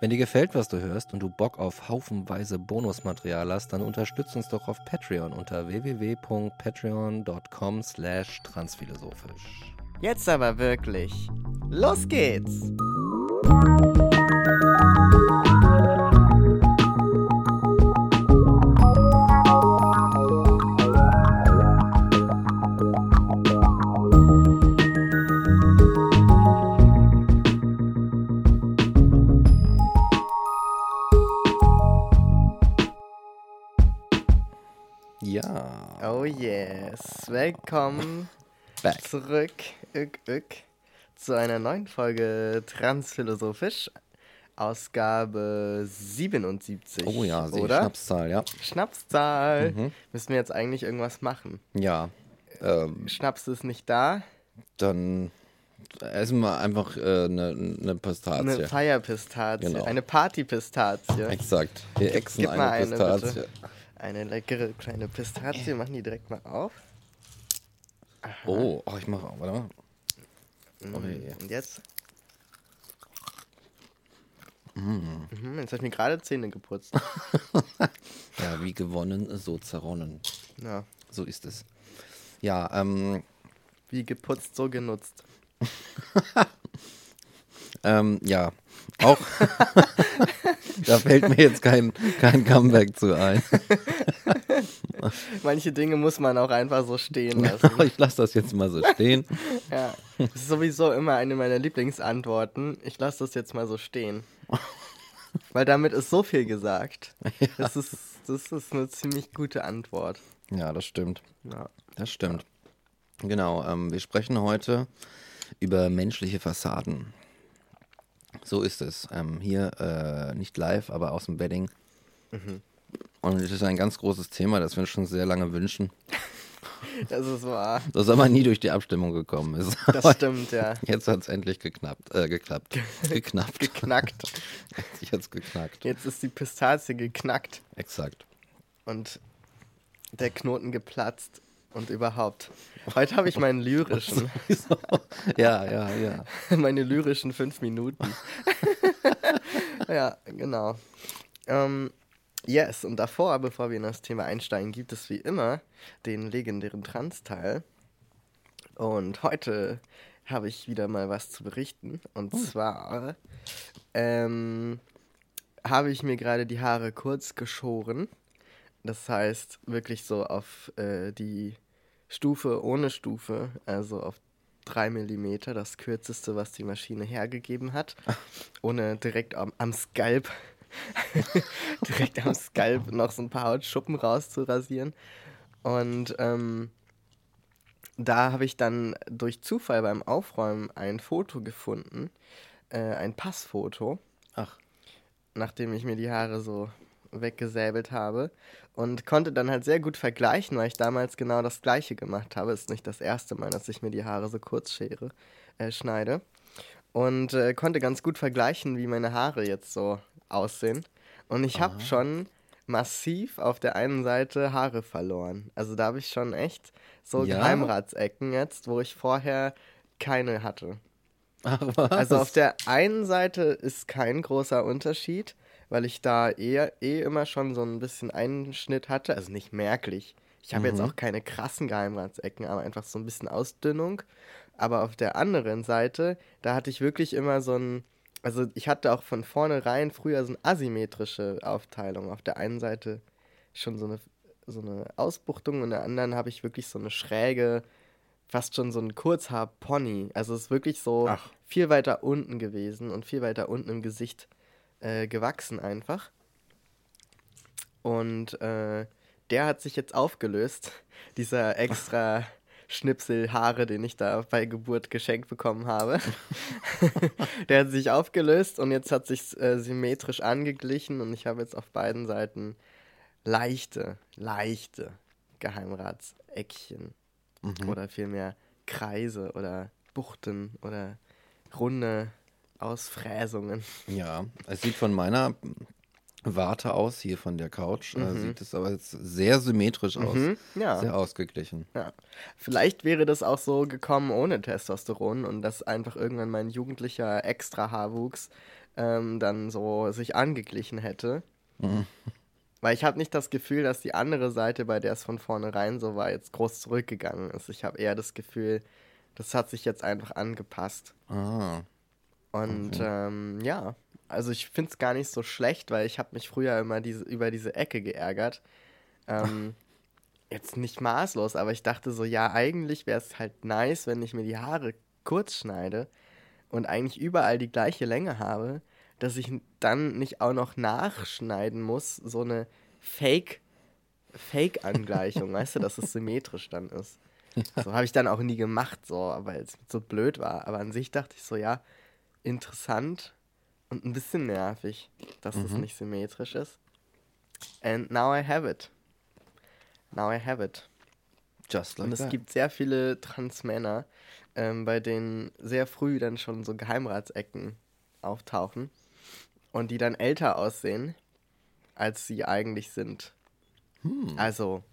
Wenn dir gefällt, was du hörst und du Bock auf haufenweise Bonusmaterial hast, dann unterstütz uns doch auf Patreon unter www.patreon.com slash transphilosophisch. Jetzt aber wirklich. Los geht's! Yes. Willkommen Back. zurück ück, ück, zu einer neuen Folge Transphilosophisch. Ausgabe 77. Oh ja, sie oder? Schnapszahl, ja. Schnapszahl. Mhm. Müssen wir jetzt eigentlich irgendwas machen? Ja. Ähm, Schnaps ist nicht da. dann essen wir einfach äh, eine, eine Pistazie. Eine Feierpistazie. Genau. Eine Partypistazie. Exakt. Wir exen gib mal eine eine, Pistazie. bitte. Eine leckere kleine Pistazie. Machen die direkt mal auf. Oh, oh, ich mache auch, warte mal. Oh, je. Und jetzt? Mhm, jetzt habe ich mir gerade Zähne geputzt. Ja, wie gewonnen, so zerronnen. Ja. So ist es. Ja, ähm, Wie geputzt, so genutzt. ähm, ja, auch. da fällt mir jetzt kein, kein Comeback zu ein. Manche Dinge muss man auch einfach so stehen lassen. ich lasse das jetzt mal so stehen. ja. Das ist sowieso immer eine meiner Lieblingsantworten. Ich lasse das jetzt mal so stehen. Weil damit ist so viel gesagt. Das, ist, das ist eine ziemlich gute Antwort. Ja, das stimmt. Ja. Das stimmt. Genau, ähm, wir sprechen heute über menschliche Fassaden. So ist es. Ähm, hier äh, nicht live, aber aus dem Wedding. Und es ist ein ganz großes Thema, das wir uns schon sehr lange wünschen, Das ist wahr. das aber nie durch die Abstimmung gekommen ist. Das stimmt, ja. Jetzt hat es endlich geknappt, äh, geklappt. Geknappt. Geknackt. Jetzt geknackt. Jetzt ist die Pistazie geknackt Exakt. und der Knoten geplatzt und überhaupt. Heute habe ich meinen lyrischen, ja, ja, ja. meine lyrischen fünf Minuten. ja, genau. Ähm, yes, und davor, bevor wir in das Thema einsteigen, gibt es wie immer den legendären Trans-Teil. Und heute habe ich wieder mal was zu berichten. Und zwar ähm, habe ich mir gerade die Haare kurz geschoren. Das heißt, wirklich so auf äh, die Stufe ohne Stufe, also auf 3 mm, das kürzeste, was die Maschine hergegeben hat. Ohne direkt am, am Skalp, direkt am Skalp noch so ein paar Hautschuppen rauszurasieren. Und ähm, da habe ich dann durch Zufall beim Aufräumen ein Foto gefunden, äh, ein Passfoto Ach, nachdem ich mir die Haare so weggesäbelt habe und konnte dann halt sehr gut vergleichen, weil ich damals genau das gleiche gemacht habe. Ist nicht das erste Mal, dass ich mir die Haare so kurz schere, äh, schneide. Und äh, konnte ganz gut vergleichen, wie meine Haare jetzt so aussehen. Und ich habe schon massiv auf der einen Seite Haare verloren. Also da habe ich schon echt so Ja? Geheimratsecken jetzt, wo ich vorher keine hatte. ach was? Also auf der einen Seite ist kein großer Unterschied, weil ich da eher eh immer schon so ein bisschen Einschnitt hatte, also nicht merklich. Ich habe jetzt auch keine krassen Geheimratsecken, aber einfach so ein bisschen Ausdünnung. Aber auf der anderen Seite, da hatte ich wirklich immer so ein, also ich hatte auch von vornherein früher so eine asymmetrische Aufteilung. Auf der einen Seite schon so eine, so eine Ausbuchtung und der anderen habe ich wirklich so eine schräge, fast schon so ein Kurzhaar-Pony. Also es ist wirklich so Ach. viel weiter unten gewesen und viel weiter unten im Gesicht äh, gewachsen einfach. Und äh, der hat sich jetzt aufgelöst, dieser extra Schnipsel Haare, den ich da bei Geburt geschenkt bekommen habe. der hat sich aufgelöst und jetzt hat sich äh, symmetrisch angeglichen und ich habe jetzt auf beiden Seiten leichte, leichte Geheimratseckchen. Oder vielmehr Kreise oder Buchten oder runde Ausfräsungen. Ja, es sieht von meiner Warte aus, hier von der Couch, äh, sieht es aber jetzt sehr symmetrisch aus. Mhm, ja. Sehr ausgeglichen. Ja. Vielleicht wäre das auch so gekommen ohne Testosteron und dass einfach irgendwann mein jugendlicher Extra-Haarwuchs ähm, dann so sich angeglichen hätte. Weil ich habe nicht das Gefühl, dass die andere Seite, bei der es von vornherein so war, jetzt groß zurückgegangen ist. Ich habe eher das Gefühl, das hat sich jetzt einfach angepasst. Ah, Und ähm, ja, also ich finde es gar nicht so schlecht, weil ich habe mich früher immer diese, über diese Ecke geärgert. Ähm, jetzt nicht maßlos, aber ich dachte so, ja, eigentlich wäre es halt nice, wenn ich mir die Haare kurz schneide und eigentlich überall die gleiche Länge habe, dass ich dann nicht auch noch nachschneiden muss, so eine Fake, Fake-Angleichung, weißt du, dass es symmetrisch dann ist. So habe ich dann auch nie gemacht, so, weil es so blöd war. Aber an sich dachte ich so, ja, interessant und ein bisschen nervig, dass es nicht symmetrisch ist. And now I have it. Now I have it. just like Und es that. gibt sehr viele Transmänner, ähm, bei denen sehr früh dann schon so Geheimratsecken auftauchen und die dann älter aussehen, als sie eigentlich sind. Also,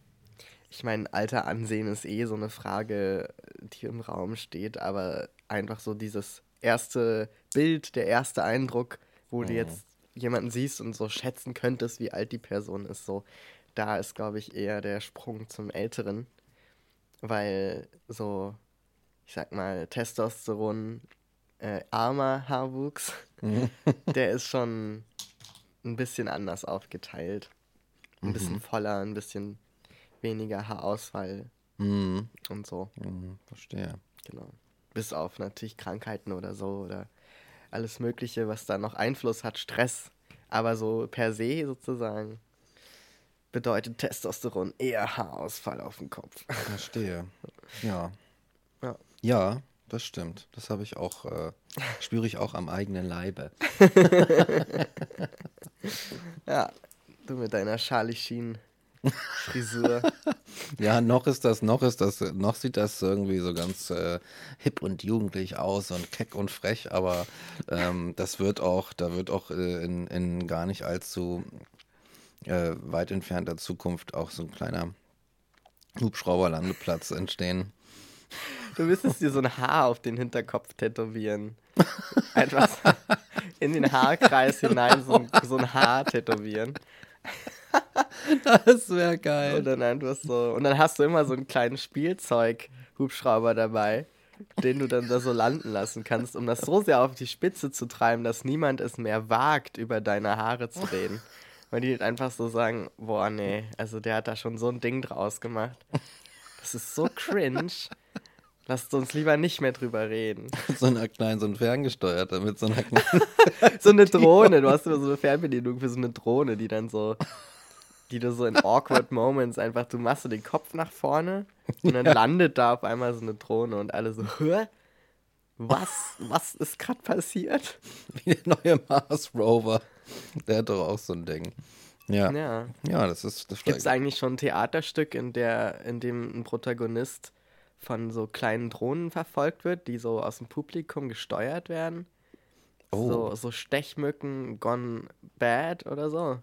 ich meine, Alter ansehen ist eh so eine Frage, die im Raum steht, aber einfach so dieses erste Bild, der erste Eindruck, wo du jetzt jemanden siehst und so schätzen könntest, wie alt die Person ist, so, da ist, glaube ich, eher der Sprung zum Älteren, weil so, ich sag mal, Testosteron, äh, armer Haarwuchs, der ist schon ein bisschen anders aufgeteilt. Ein bisschen voller, ein bisschen weniger Haarausfall Mhm. und so. Mhm, verstehe. Genau. Bis auf natürlich Krankheiten oder so oder alles Mögliche, was da noch Einfluss hat, Stress. Aber so per se sozusagen bedeutet Testosteron eher Haarausfall auf dem Kopf. Verstehe. Ja. Ja. Ja, das stimmt. Das habe ich auch, äh, spüre ich auch am eigenen Leibe. Ja, du mit deiner Charlie Sheen Frisur. Ja, noch ist das, noch ist das, noch sieht das irgendwie so ganz äh, hip und jugendlich aus und keck und frech, aber ähm, das wird auch, da wird auch äh, in, in gar nicht allzu äh, weit entfernter Zukunft auch so ein kleiner Hubschrauberlandeplatz entstehen. Du müsstest dir so ein Haar auf den Hinterkopf tätowieren. So in den Haarkreis hinein so ein, so ein Haar tätowieren. Das wäre Und geil. dann einfach so. Und dann hast du immer so einen kleinen Spielzeug-Hubschrauber dabei, den du dann da so landen lassen kannst, um das so sehr auf die Spitze zu treiben, dass niemand es mehr wagt, über deine Haare zu reden. Weil die einfach so sagen, boah, nee, also der hat da schon so ein Ding draus gemacht. Das ist so cringe. Lasst uns lieber nicht mehr drüber reden. So einer kleinen, so ein ferngesteuerter mit so einer kleinen. So eine Drohne, du hast immer so eine Fernbedienung für so eine Drohne, die dann so, die du so in awkward Moments einfach, du machst so den Kopf nach vorne und dann landet da auf einmal so eine Drohne und alle so, Hä? Was? Was ist gerade passiert? Wie der neue Mars Rover. Der hat doch auch so ein Ding. Ja. Ja, Ja. das ist. Das Gibt es eigentlich schon ein Theaterstück, in, der, in dem ein Protagonist von so kleinen Drohnen verfolgt wird, die so aus dem Publikum gesteuert werden? Oh. So, so Stechmücken gone bad oder so.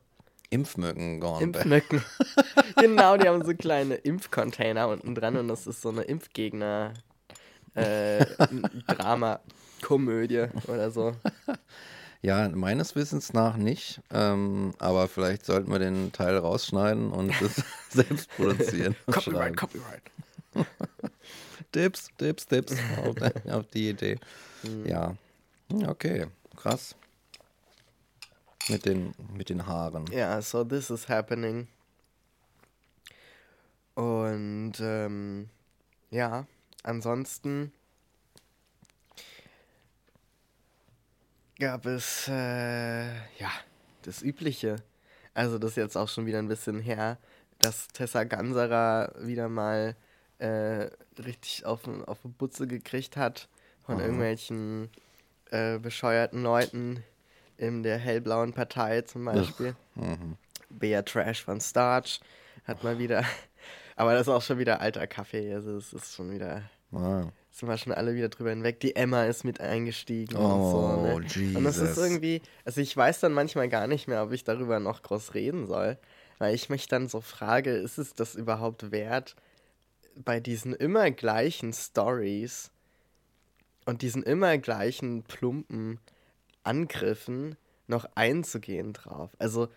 Impfmücken gone. Impfmücken. genau, die haben so kleine Impfcontainer unten dran und das ist so eine Impfgegner äh, Drama Komödie oder so. Ja, meines Wissens nach nicht. Ähm, aber vielleicht sollten wir den Teil rausschneiden und es selbst produzieren. schreiben. Copyright. Tipps, Tipps, Tipps. auf, auf die Idee. Ja. Okay, krass. Mit den, mit den Haaren. Ja, so this is happening. Und ähm, ja, ansonsten gab es äh, ja das Übliche. Also das ist jetzt auch schon wieder ein bisschen her, dass Tessa Ganserer wieder mal äh, richtig auf, auf die Butze gekriegt hat von Aha. irgendwelchen äh, bescheuerten Leuten in der hellblauen Partei zum Beispiel. Mhm. Bea Trash von Starch hat mal wieder Aber das ist auch schon wieder alter Kaffee. Also es ist schon wieder. Wow. Sind wir schon alle wieder drüber hinweg. Die Emma ist mit eingestiegen Oh, und so. Ne? Jesus. Und das ist irgendwie. Also ich weiß dann manchmal gar nicht mehr, ob ich darüber noch groß reden soll. Weil ich mich dann so frage, ist es das überhaupt wert, bei diesen immer gleichen Stories und diesen immer gleichen plumpen Angriffen noch einzugehen drauf? Also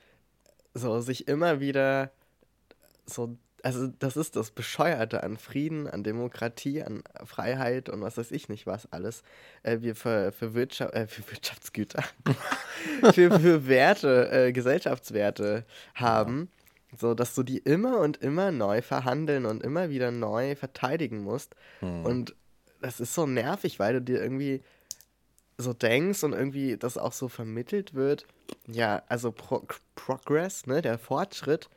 so sich immer wieder so, also das ist das Bescheuerte an Frieden, an Demokratie, an Freiheit und was weiß ich nicht was alles. Äh, wir für, für, Wirtschaft, äh, für Wirtschaftsgüter, für, für Werte, äh, Gesellschaftswerte haben. So, dass du die immer und immer neu verhandeln und immer wieder neu verteidigen musst. Und das ist so nervig, weil du dir irgendwie so denkst und irgendwie das auch so vermittelt wird. Ja, also Pro Progress, ne, der Fortschritt,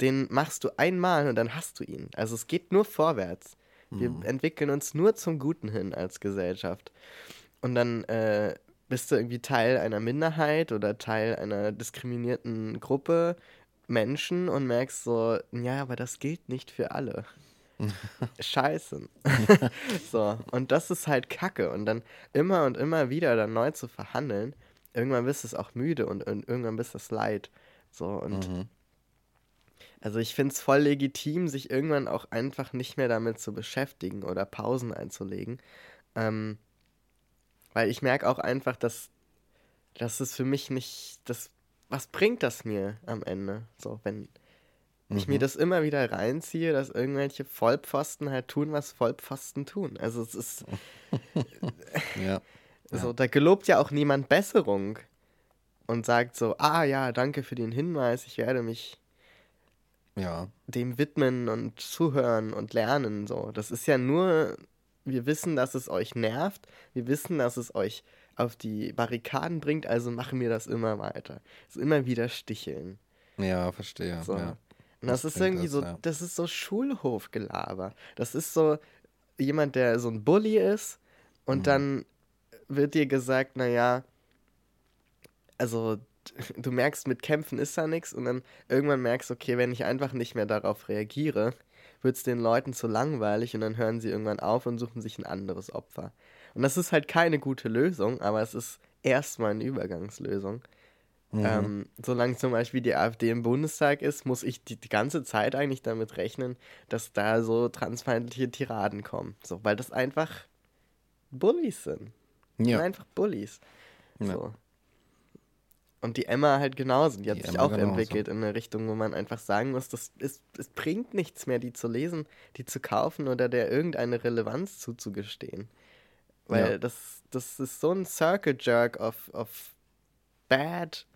den machst du einmal und dann hast du ihn. Also es geht nur vorwärts. Wir entwickeln uns nur zum Guten hin als Gesellschaft. Und dann äh, bist du irgendwie Teil einer Minderheit oder Teil einer diskriminierten Gruppe Menschen und merkst so, ja, aber das gilt nicht für alle. Scheiße. so, und das ist halt Kacke. Und dann immer und immer wieder dann neu zu verhandeln, irgendwann bist du es auch müde und, und irgendwann bist du es leid. So, und Mhm. also ich finde es voll legitim, sich irgendwann auch einfach nicht mehr damit zu beschäftigen oder Pausen einzulegen. Ähm, weil ich merke auch einfach, dass, dass es für mich nicht, das, was bringt das mir am Ende? So, wenn ich mir das immer wieder reinziehe, dass irgendwelche Vollpfosten halt tun, was Vollpfosten tun. Also es ist, Ja. so, da gelobt ja auch niemand Besserung und sagt so, ah ja, danke für den Hinweis, ich werde mich Ja. dem widmen und zuhören und lernen. So, das ist ja nur, wir wissen, dass es euch nervt, wir wissen, dass es euch auf die Barrikaden bringt, also machen wir das immer weiter. Also immer wieder sticheln. Ja, verstehe. So. Ja. Und das Was ist irgendwie das, so, ja. das ist so Schulhofgelaber. Das ist so jemand, der so ein Bully ist und Mhm. dann wird dir gesagt, naja, also du merkst, mit Kämpfen ist da nichts und dann irgendwann merkst, okay, wenn ich einfach nicht mehr darauf reagiere, wird es den Leuten zu langweilig und dann hören sie irgendwann auf und suchen sich ein anderes Opfer. Und das ist halt keine gute Lösung, aber es ist erstmal eine Übergangslösung. Mhm. Ähm, solange zum Beispiel die AfD im Bundestag ist, muss ich die, die ganze Zeit eigentlich damit rechnen, dass da so transfeindliche Tiraden kommen. So, weil das einfach Bullies sind. Ja. Sind einfach Bullies. Ja. So. Und die Emma halt genauso. Die hat Die sich Emma auch genauso. entwickelt in eine Richtung, wo man einfach sagen muss, das ist, es bringt nichts mehr, die zu lesen, die zu kaufen oder der irgendeine Relevanz zuzugestehen. Weil Ja. das, das ist so ein Circle Jerk of, of bad,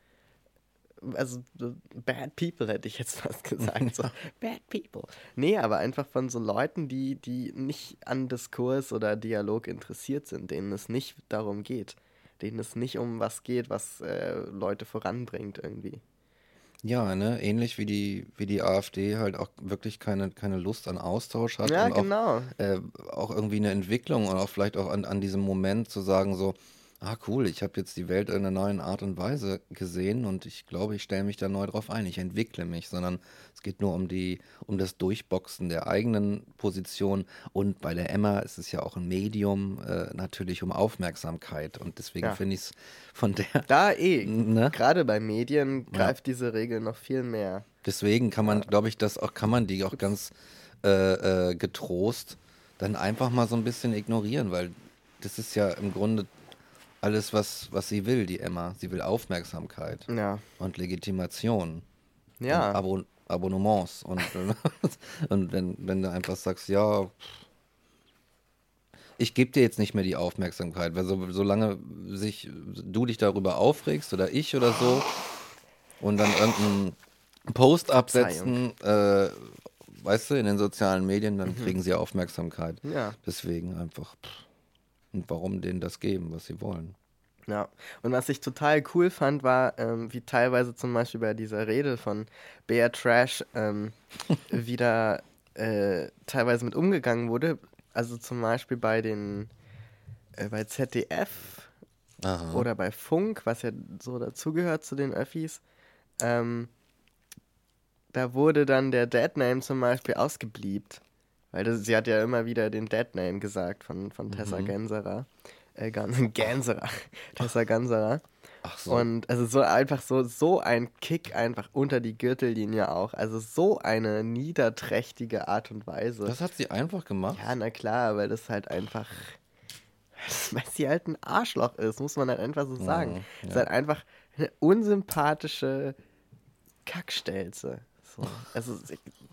also so bad people hätte ich jetzt fast gesagt. So, bad people. Nee, aber einfach von so Leuten, die, die nicht an Diskurs oder Dialog interessiert sind, denen es nicht darum geht. Denen es nicht um was geht, was äh, Leute voranbringt irgendwie. Ja, ne, ähnlich wie die, wie die AfD halt auch wirklich keine, keine Lust an Austausch hat Ja, und genau. auch, äh, auch irgendwie eine Entwicklung und auch vielleicht auch an, an diesem Moment zu sagen so, ah cool, ich habe jetzt die Welt in einer neuen Art und Weise gesehen und ich glaube, ich stelle mich da neu drauf ein, ich entwickle mich, sondern es geht nur um die, um das Durchboxen der eigenen Position und bei der Emma ist es ja auch ein Medium äh, natürlich um Aufmerksamkeit und deswegen Ja. finde ich es von der, Da eh. ne? Gerade bei Medien greift diese Regel noch viel mehr. Deswegen kann man, glaube ich, das auch, kann man die auch ganz äh, äh, getrost dann einfach mal so ein bisschen ignorieren, weil das ist ja im Grunde alles, was, was sie will, die Emma. Sie will Aufmerksamkeit Ja. und Legitimation Ja. und Abo Abonnements. Und, und wenn, wenn du einfach sagst, ja, ich gebe dir jetzt nicht mehr die Aufmerksamkeit, weil so, solange sich du dich darüber aufregst oder ich oder so und dann irgendeinen Post absetzen, äh, weißt du, in den sozialen Medien, dann kriegen sie Aufmerksamkeit. Ja. Deswegen einfach, pff, und warum denen das geben, was sie wollen. Ja, und was ich total cool fand, war, ähm, wie teilweise zum Beispiel bei dieser Rede von Bear Trash ähm, wieder äh, teilweise mit umgegangen wurde. Also zum Beispiel bei den, äh, bei ZDF Aha. oder bei Funk, was ja so dazugehört zu den Öffis, ähm, da wurde dann der Deadname zum Beispiel ausgebliebt. Weil das, sie hat ja immer wieder den Deadname gesagt von, von Tessa Mhm. Genserer. Äh, Gan- Ganserer. Tessa Ganserer. Ach so. Und also so einfach so, so ein Kick einfach unter die Gürtellinie auch. Also so eine niederträchtige Art und Weise. das hat sie einfach gemacht. ja, na klar, weil das halt einfach. Weil sie halt ein Arschloch ist, muss man halt einfach so sagen. Mhm, Ist ja. halt einfach eine unsympathische Kackstelze. So. Also,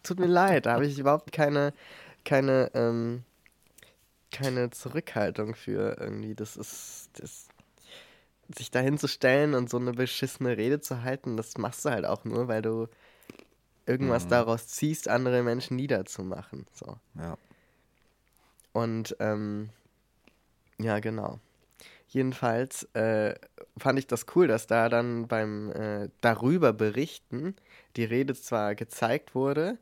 tut mir leid, da habe ich überhaupt keine, keine, ähm, keine Zurückhaltung für irgendwie. Das ist, das, sich dahin zu stellen und so eine beschissene Rede zu halten, das machst du halt auch nur, weil du irgendwas Mhm. daraus ziehst, andere Menschen niederzumachen. So. Ja. Und ähm, ja, genau. Jedenfalls äh, fand ich das cool, dass da dann beim äh, darüber berichten die Rede zwar gezeigt wurde,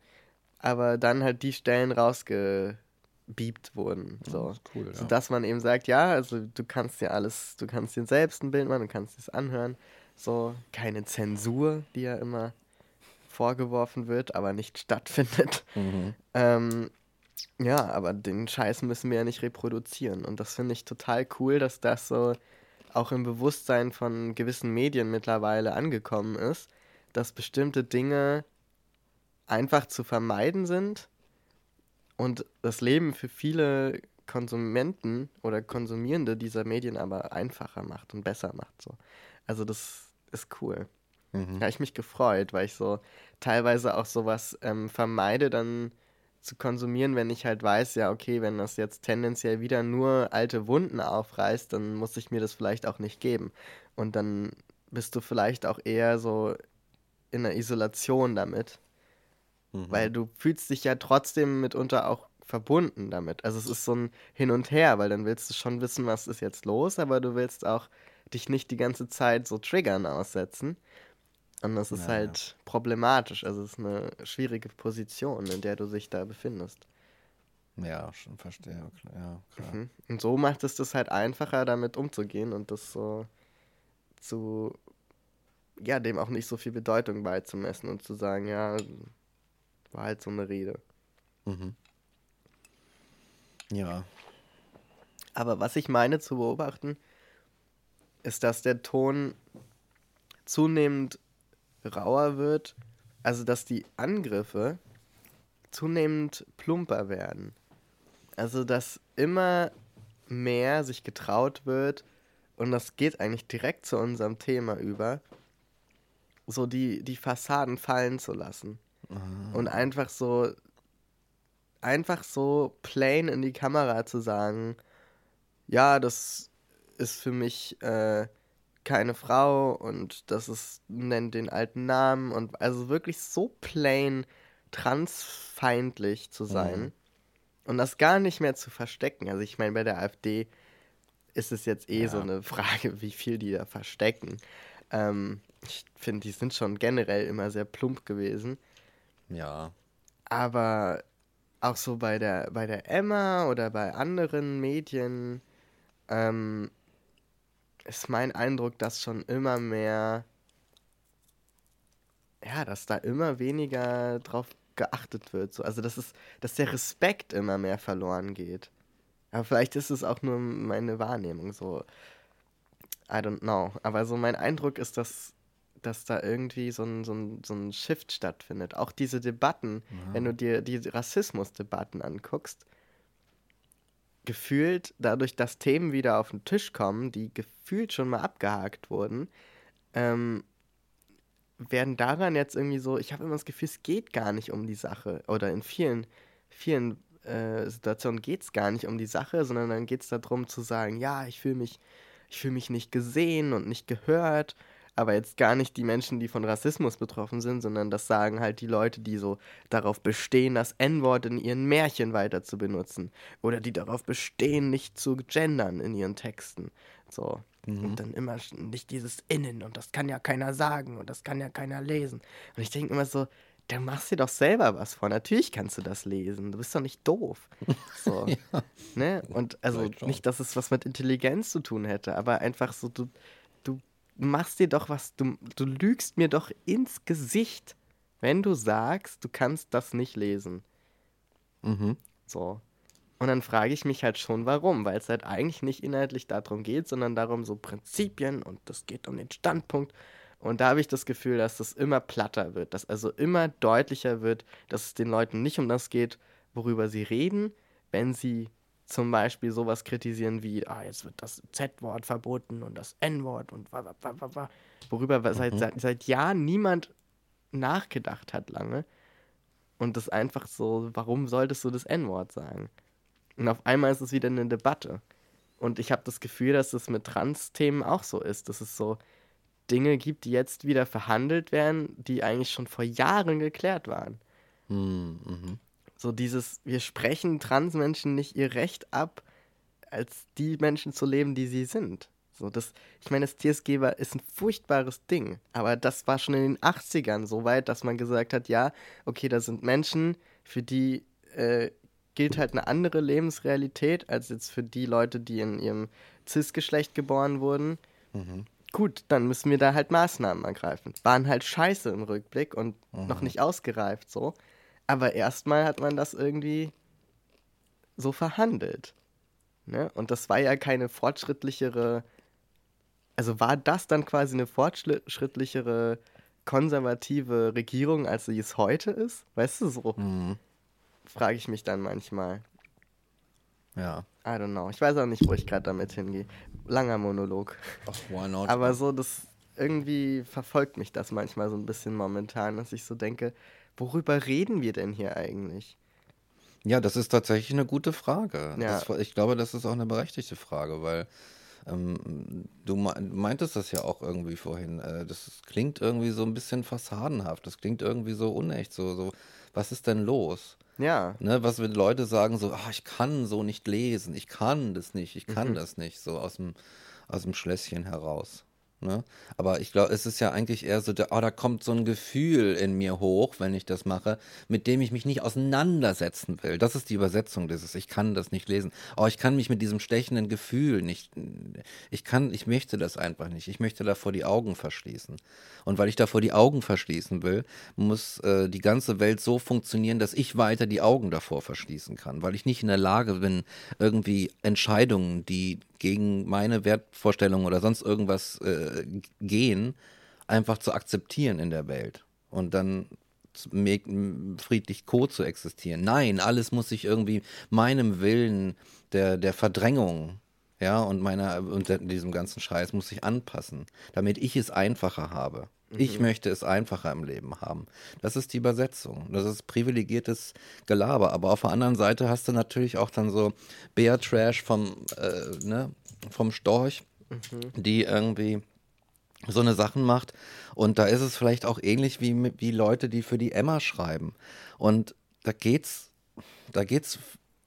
aber dann halt die Stellen rausgebiebt wurden. So. Das cool, ja. Dass man eben sagt, ja, also du kannst dir alles, du kannst dir selbst ein Bild machen, du kannst es anhören. So, keine Zensur, die ja immer vorgeworfen wird, aber nicht stattfindet. Mhm. Ähm, ja, aber den Scheiß müssen wir ja nicht reproduzieren. Und das finde ich total cool, dass das so auch im Bewusstsein von gewissen Medien mittlerweile angekommen ist, dass bestimmte Dinge einfach zu vermeiden sind und das Leben für viele Konsumenten oder Konsumierende dieser Medien aber einfacher macht und besser macht. So. Also das ist cool. Mhm. Da habe ich mich gefreut, weil ich so teilweise auch sowas ähm, vermeide, dann zu konsumieren, wenn ich halt weiß, ja, okay, wenn das jetzt tendenziell wieder nur alte Wunden aufreißt, dann muss ich mir das vielleicht auch nicht geben. Und dann bist du vielleicht auch eher so in einer Isolation damit, Mhm. weil du fühlst dich ja trotzdem mitunter auch verbunden damit. Also es ist so ein Hin und Her, weil dann willst du schon wissen, was ist jetzt los, aber du willst auch dich nicht die ganze Zeit so Triggern aussetzen. Und das ist Ja, halt problematisch. Also es ist eine schwierige Position, in der du dich da befindest. Ja, schon verstehe. Ja, klar. Mhm. Und so macht es das halt einfacher, damit umzugehen und das so zu, ja, dem auch nicht so viel Bedeutung beizumessen und zu sagen, ja, war halt so eine Rede. Mhm. Ja. Aber was ich meine zu beobachten, ist, dass der Ton zunehmend rauer wird, also dass die Angriffe zunehmend plumper werden. Also dass immer mehr sich getraut wird, und das geht eigentlich direkt zu unserem Thema über, so die, die Fassaden fallen zu lassen. Und einfach so, einfach so plain in die Kamera zu sagen, ja, das ist für mich äh, keine Frau und das ist, nennt den alten Namen und also wirklich so plain transfeindlich zu sein Mhm. und das gar nicht mehr zu verstecken. Also ich meine, bei der AfD ist es jetzt eh so Ja. eine Frage, wie viel die da verstecken. Ähm, ich finde, die sind schon generell immer sehr plump gewesen. Ja. Aber auch so bei der, bei der Emma oder bei anderen Medien ähm, ist mein Eindruck, dass schon immer mehr, ja, dass da immer weniger drauf geachtet wird. So. Also dass es, dass der Respekt immer mehr verloren geht. Aber vielleicht ist es auch nur meine Wahrnehmung so. I don't know. Aber so mein Eindruck ist, dass, dass da irgendwie so ein, so, ein, so ein Shift stattfindet. Auch diese Debatten, wenn du dir die Rassismusdebatten anguckst, gefühlt dadurch, dass Themen wieder auf den Tisch kommen, die gefühlt schon mal abgehakt wurden, ähm, werden daran jetzt irgendwie so, ich habe immer das Gefühl, es geht gar nicht um die Sache. Oder in vielen, vielen äh, Situationen geht es gar nicht um die Sache, sondern dann geht es darum zu sagen, ja, ich fühle mich, ich fühle mich nicht gesehen und nicht gehört. Aber jetzt gar nicht die Menschen, die von Rassismus betroffen sind, sondern das sagen halt die Leute, die so darauf bestehen, das N-Wort in ihren Märchen weiter zu benutzen. Oder die darauf bestehen, nicht zu gendern in ihren Texten. So. Und dann immer nicht dieses Innen und das kann ja keiner sagen und das kann ja keiner lesen. Und ich denke immer so, da machst du dir doch selber was vor. Natürlich kannst du das lesen. Du bist doch nicht doof. So. ne? Und also nicht, dass es was mit Intelligenz zu tun hätte, aber einfach so, du machst dir doch was, du, du lügst mir doch ins Gesicht. wenn du sagst, du kannst das nicht lesen. Mhm. So. Und dann frage ich mich halt schon, warum, weil es halt eigentlich nicht inhaltlich darum geht, sondern darum so Prinzipien und das geht um den Standpunkt. Und da habe ich das Gefühl, dass das immer platter wird, dass also immer deutlicher wird, dass es den Leuten nicht um das geht, worüber sie reden, wenn sie zum Beispiel sowas kritisieren wie, ah, jetzt wird das Z-Wort verboten und das N-Wort und wa, wa, wa, wa, worüber mhm. seit, seit, seit Jahren niemand nachgedacht hat lange. Und das einfach so, warum solltest du das N-Wort sagen? Und auf einmal ist es wieder eine Debatte. Und ich habe das Gefühl, dass es mit Trans-Themen auch so ist, dass es so Dinge gibt, die jetzt wieder verhandelt werden, die eigentlich schon vor Jahren geklärt waren. Hm, mhm. So dieses, wir sprechen Transmenschen nicht ihr Recht ab, als die Menschen zu leben, die sie sind. So, das, ich meine, das TSG war, ist ein furchtbares Ding, aber das war schon in den 80ern so weit, dass man gesagt hat, ja, okay, da sind Menschen, für die äh, gilt halt eine andere Lebensrealität als jetzt für die Leute, die in ihrem Cis-Geschlecht geboren wurden. Mhm. Gut, dann müssen wir da halt Maßnahmen ergreifen. Waren halt scheiße im Rückblick und mhm. noch nicht ausgereift so. Aber erstmal hat man das irgendwie so verhandelt. Ne? Und das war ja keine fortschrittlichere, also war das dann quasi eine fortschrittlichere konservative Regierung, als sie es heute ist? Weißt du so? Mhm. Frage ich mich dann manchmal. Ja. I don't know. Ich weiß auch nicht, wo ich gerade damit hingehe. Langer Monolog. Ach, why not? Aber so, das irgendwie verfolgt mich das manchmal so ein bisschen momentan, dass ich so denke, worüber reden wir denn hier eigentlich? Ja, das ist tatsächlich eine gute Frage. Ja. Das, ich glaube, das ist auch eine berechtigte Frage, weil ähm, du meintest das ja auch irgendwie vorhin. Äh, das klingt irgendwie so ein bisschen fassadenhaft. Das klingt irgendwie so unecht. So, so was ist denn los? Ja. Ne, was wenn Leute sagen so, ach, ich kann so nicht lesen, ich kann das nicht, ich kann mhm. das nicht, so aus dem, aus dem Schlösschen heraus. Ne? Aber ich glaube, es ist ja eigentlich eher so, oh, da kommt so ein Gefühl in mir hoch, wenn ich das mache, mit dem ich mich nicht auseinandersetzen will. Das ist die Übersetzung dieses, ich kann das nicht lesen. Oh, ich kann mich mit diesem stechenden Gefühl nicht, ich kann, ich möchte das einfach nicht. Ich möchte davor die Augen verschließen. Und weil ich davor die Augen verschließen will, muss äh, die ganze Welt so funktionieren, dass ich weiter die Augen davor verschließen kann, weil ich nicht in der Lage bin, irgendwie Entscheidungen, die gegen meine Wertvorstellungen oder sonst irgendwas äh, gehen, einfach zu akzeptieren in der Welt und dann friedlich co zu existieren. Nein, alles muss sich irgendwie meinem Willen der, der Verdrängung ja, und meiner und diesem ganzen Scheiß muss sich anpassen, damit ich es einfacher habe. Ich mhm. möchte es einfacher im Leben haben. Das ist die Übersetzung. Das ist privilegiertes Gelaber. Aber auf der anderen Seite hast du natürlich auch dann so Bear Trash vom, äh, ne, vom Storch, mhm. die irgendwie so eine Sachen macht. Und da ist es vielleicht auch ähnlich wie, wie Leute, die für die Emma schreiben. Und da geht's, da geht's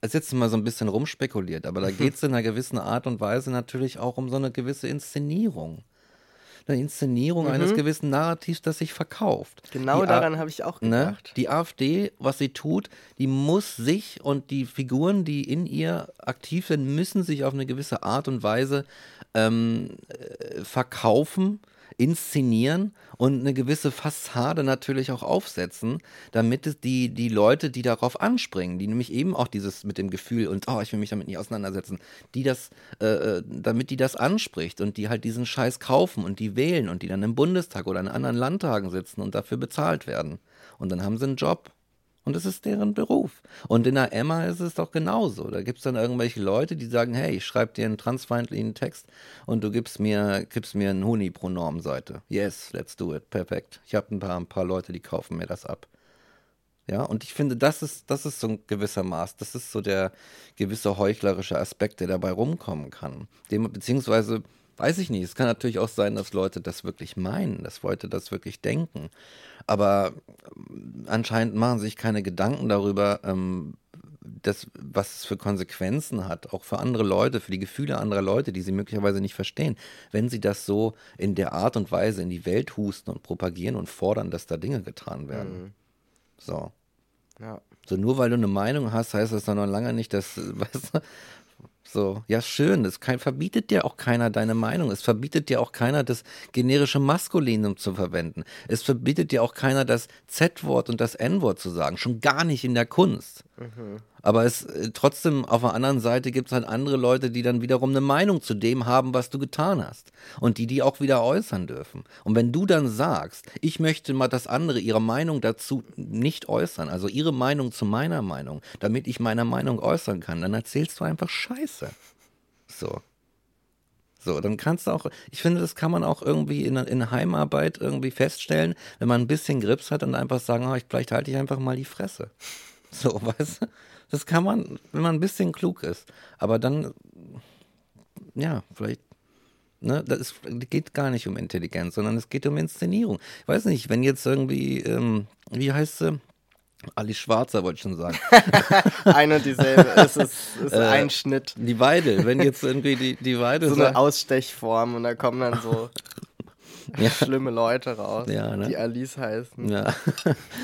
es ist jetzt mal so ein bisschen rumspekuliert, aber da geht es in einer gewissen Art und Weise natürlich auch um so eine gewisse Inszenierung eine Inszenierung mhm. eines gewissen Narrativs, das sich verkauft. Genau die daran habe ich auch ne, gedacht. Ne? Die AfD, was sie tut, die muss sich und die Figuren, die in ihr aktiv sind, müssen sich auf eine gewisse Art und Weise ähm, äh, verkaufen inszenieren und eine gewisse Fassade natürlich auch aufsetzen, damit die, die Leute, die darauf anspringen, die nämlich eben auch dieses mit dem Gefühl und oh, ich will mich damit nicht auseinandersetzen, die das, äh, äh, damit die das anspricht und die halt diesen Scheiß kaufen und die wählen und die dann im Bundestag oder in anderen Landtagen sitzen und dafür bezahlt werden. Und dann haben sie einen Job. Und es ist deren Beruf. Und in der Emma ist es doch genauso. Da gibt es dann irgendwelche Leute, die sagen, hey, ich schreibe dir einen transfeindlichen Text und du gibst mir, gibst mir eine Huni-Pronorm-Seite. Yes, let's do it. Perfekt. Ich habe ein paar, ein paar Leute, die kaufen mir das ab. Ja, und ich finde, das ist, das ist so ein gewisser Maß, das ist so der gewisse heuchlerische Aspekt, der dabei rumkommen kann. Dem, beziehungsweise, weiß ich nicht, es kann natürlich auch sein, dass Leute das wirklich meinen, dass Leute das wirklich denken. Aber ähm, anscheinend machen sich keine Gedanken darüber, ähm, das, was es für Konsequenzen hat, auch für andere Leute, für die Gefühle anderer Leute, die sie möglicherweise nicht verstehen, wenn sie das so in der Art und Weise in die Welt husten und propagieren und fordern, dass da Dinge getan werden. Mhm. So. Ja. So, nur weil du eine Meinung hast, heißt das dann noch lange nicht, dass, weißt du, So, ja, schön. Es verbietet dir auch keiner deine Meinung. Es verbietet dir auch keiner, das generische Maskulinum zu verwenden. Es verbietet dir auch keiner, das Z-Wort und das N-Wort zu sagen. Schon gar nicht in der Kunst. Aber es äh, trotzdem auf der anderen Seite gibt es halt andere Leute, die dann wiederum eine Meinung zu dem haben, was du getan hast. Und die die auch wieder äußern dürfen. Und wenn du dann sagst, ich möchte mal das andere, ihre Meinung dazu nicht äußern, also ihre Meinung zu meiner Meinung, damit ich meine Meinung äußern kann, dann erzählst du einfach Scheiße. So. So, dann kannst du auch, ich finde, das kann man auch irgendwie in, in Heimarbeit irgendwie feststellen, wenn man ein bisschen Grips hat und einfach sagen, oh, ich, vielleicht halte ich einfach mal die Fresse. So, weißt du? Das kann man, wenn man ein bisschen klug ist. Aber dann, ja, vielleicht, ne, das ist, geht gar nicht um Intelligenz, sondern es geht um Inszenierung. Ich weiß nicht, wenn jetzt irgendwie, ähm, wie heißt sie? Ali Schwarzer wollte ich schon sagen. Ein und dieselbe. Es ist, ist äh, ein Schnitt. Die Weide, wenn jetzt irgendwie die, die Weide. So eine Ausstechform und da kommen dann so ja. schlimme Leute raus, ja, ne? die Alice heißen. Ja.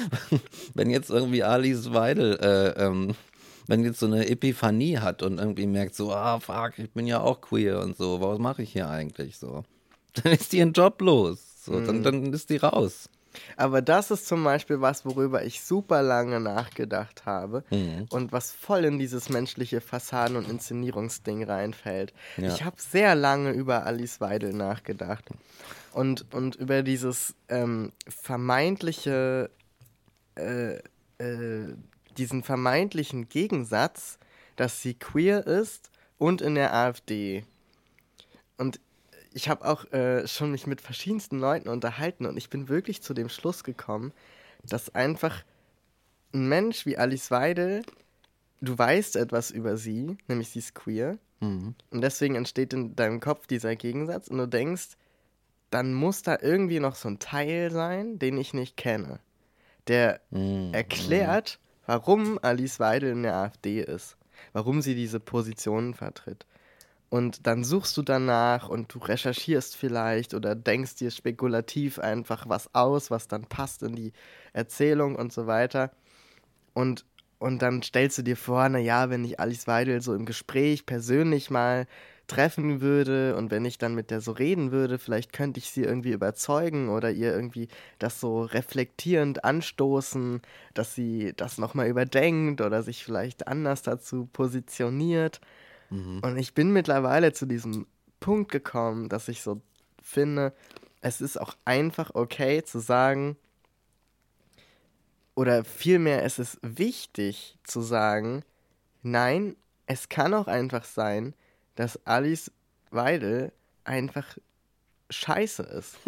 wenn jetzt irgendwie Alice Weidel äh, ähm, wenn jetzt so eine Epiphanie hat und irgendwie merkt so, ah, fuck, ich bin ja auch queer und so, was mache ich hier eigentlich so? Dann ist die ihren Job los. So, mhm. dann, dann ist die raus. Aber das ist zum Beispiel was, worüber ich super lange nachgedacht habe mhm. und was voll in dieses menschliche Fassaden- und Inszenierungsding reinfällt. Ja. Ich habe sehr lange über Alice Weidel nachgedacht und, und über dieses ähm, vermeintliche äh, äh, diesen vermeintlichen Gegensatz, dass sie queer ist und in der AfD. Und ich habe auch äh, schon mich mit verschiedensten Leuten unterhalten und ich bin wirklich zu dem Schluss gekommen, dass einfach ein Mensch wie Alice Weidel, du weißt etwas über sie, nämlich sie ist queer. Mhm. Und deswegen entsteht in deinem Kopf dieser Gegensatz und du denkst, dann muss da irgendwie noch so ein Teil sein, den ich nicht kenne, der mhm. erklärt, warum Alice Weidel in der AfD ist, warum sie diese Positionen vertritt. Und dann suchst du danach und du recherchierst vielleicht oder denkst dir spekulativ einfach was aus, was dann passt in die Erzählung und so weiter. Und, und dann stellst du dir vor, naja, wenn ich Alice Weidel so im Gespräch persönlich mal treffen würde und wenn ich dann mit der so reden würde, vielleicht könnte ich sie irgendwie überzeugen oder ihr irgendwie das so reflektierend anstoßen, dass sie das nochmal überdenkt oder sich vielleicht anders dazu positioniert. Mhm. Und ich bin mittlerweile zu diesem Punkt gekommen, dass ich so finde, es ist auch einfach okay zu sagen, oder vielmehr es ist wichtig zu sagen, nein, es kann auch einfach sein, dass Alice Weidel einfach scheiße ist.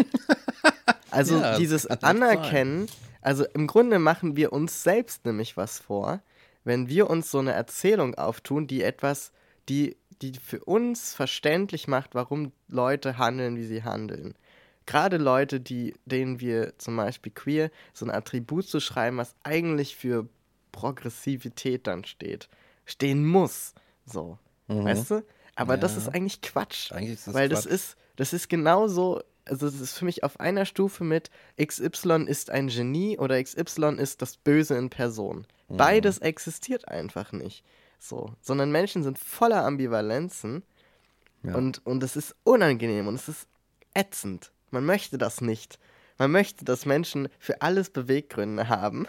Also ja, dieses Anerkennen, also im Grunde machen wir uns selbst nämlich was vor, wenn wir uns so eine Erzählung auftun, die etwas, die, die für uns verständlich macht, warum Leute handeln, wie sie handeln. Gerade Leute, die, denen wir zum Beispiel queer so ein Attribut zu schreiben, was eigentlich für Progressivität dann steht, stehen muss. So. Mhm. Weißt du? Aber ja. das ist eigentlich Quatsch. Eigentlich ist das weil Quatsch. das ist, das ist genauso, also das ist für mich auf einer Stufe mit XY ist ein Genie oder XY ist das Böse in Person. Mhm. Beides existiert einfach nicht. So. Sondern Menschen sind voller Ambivalenzen ja. und, und es ist unangenehm und es ist ätzend. Man möchte das nicht. Man möchte, dass Menschen für alles Beweggründe haben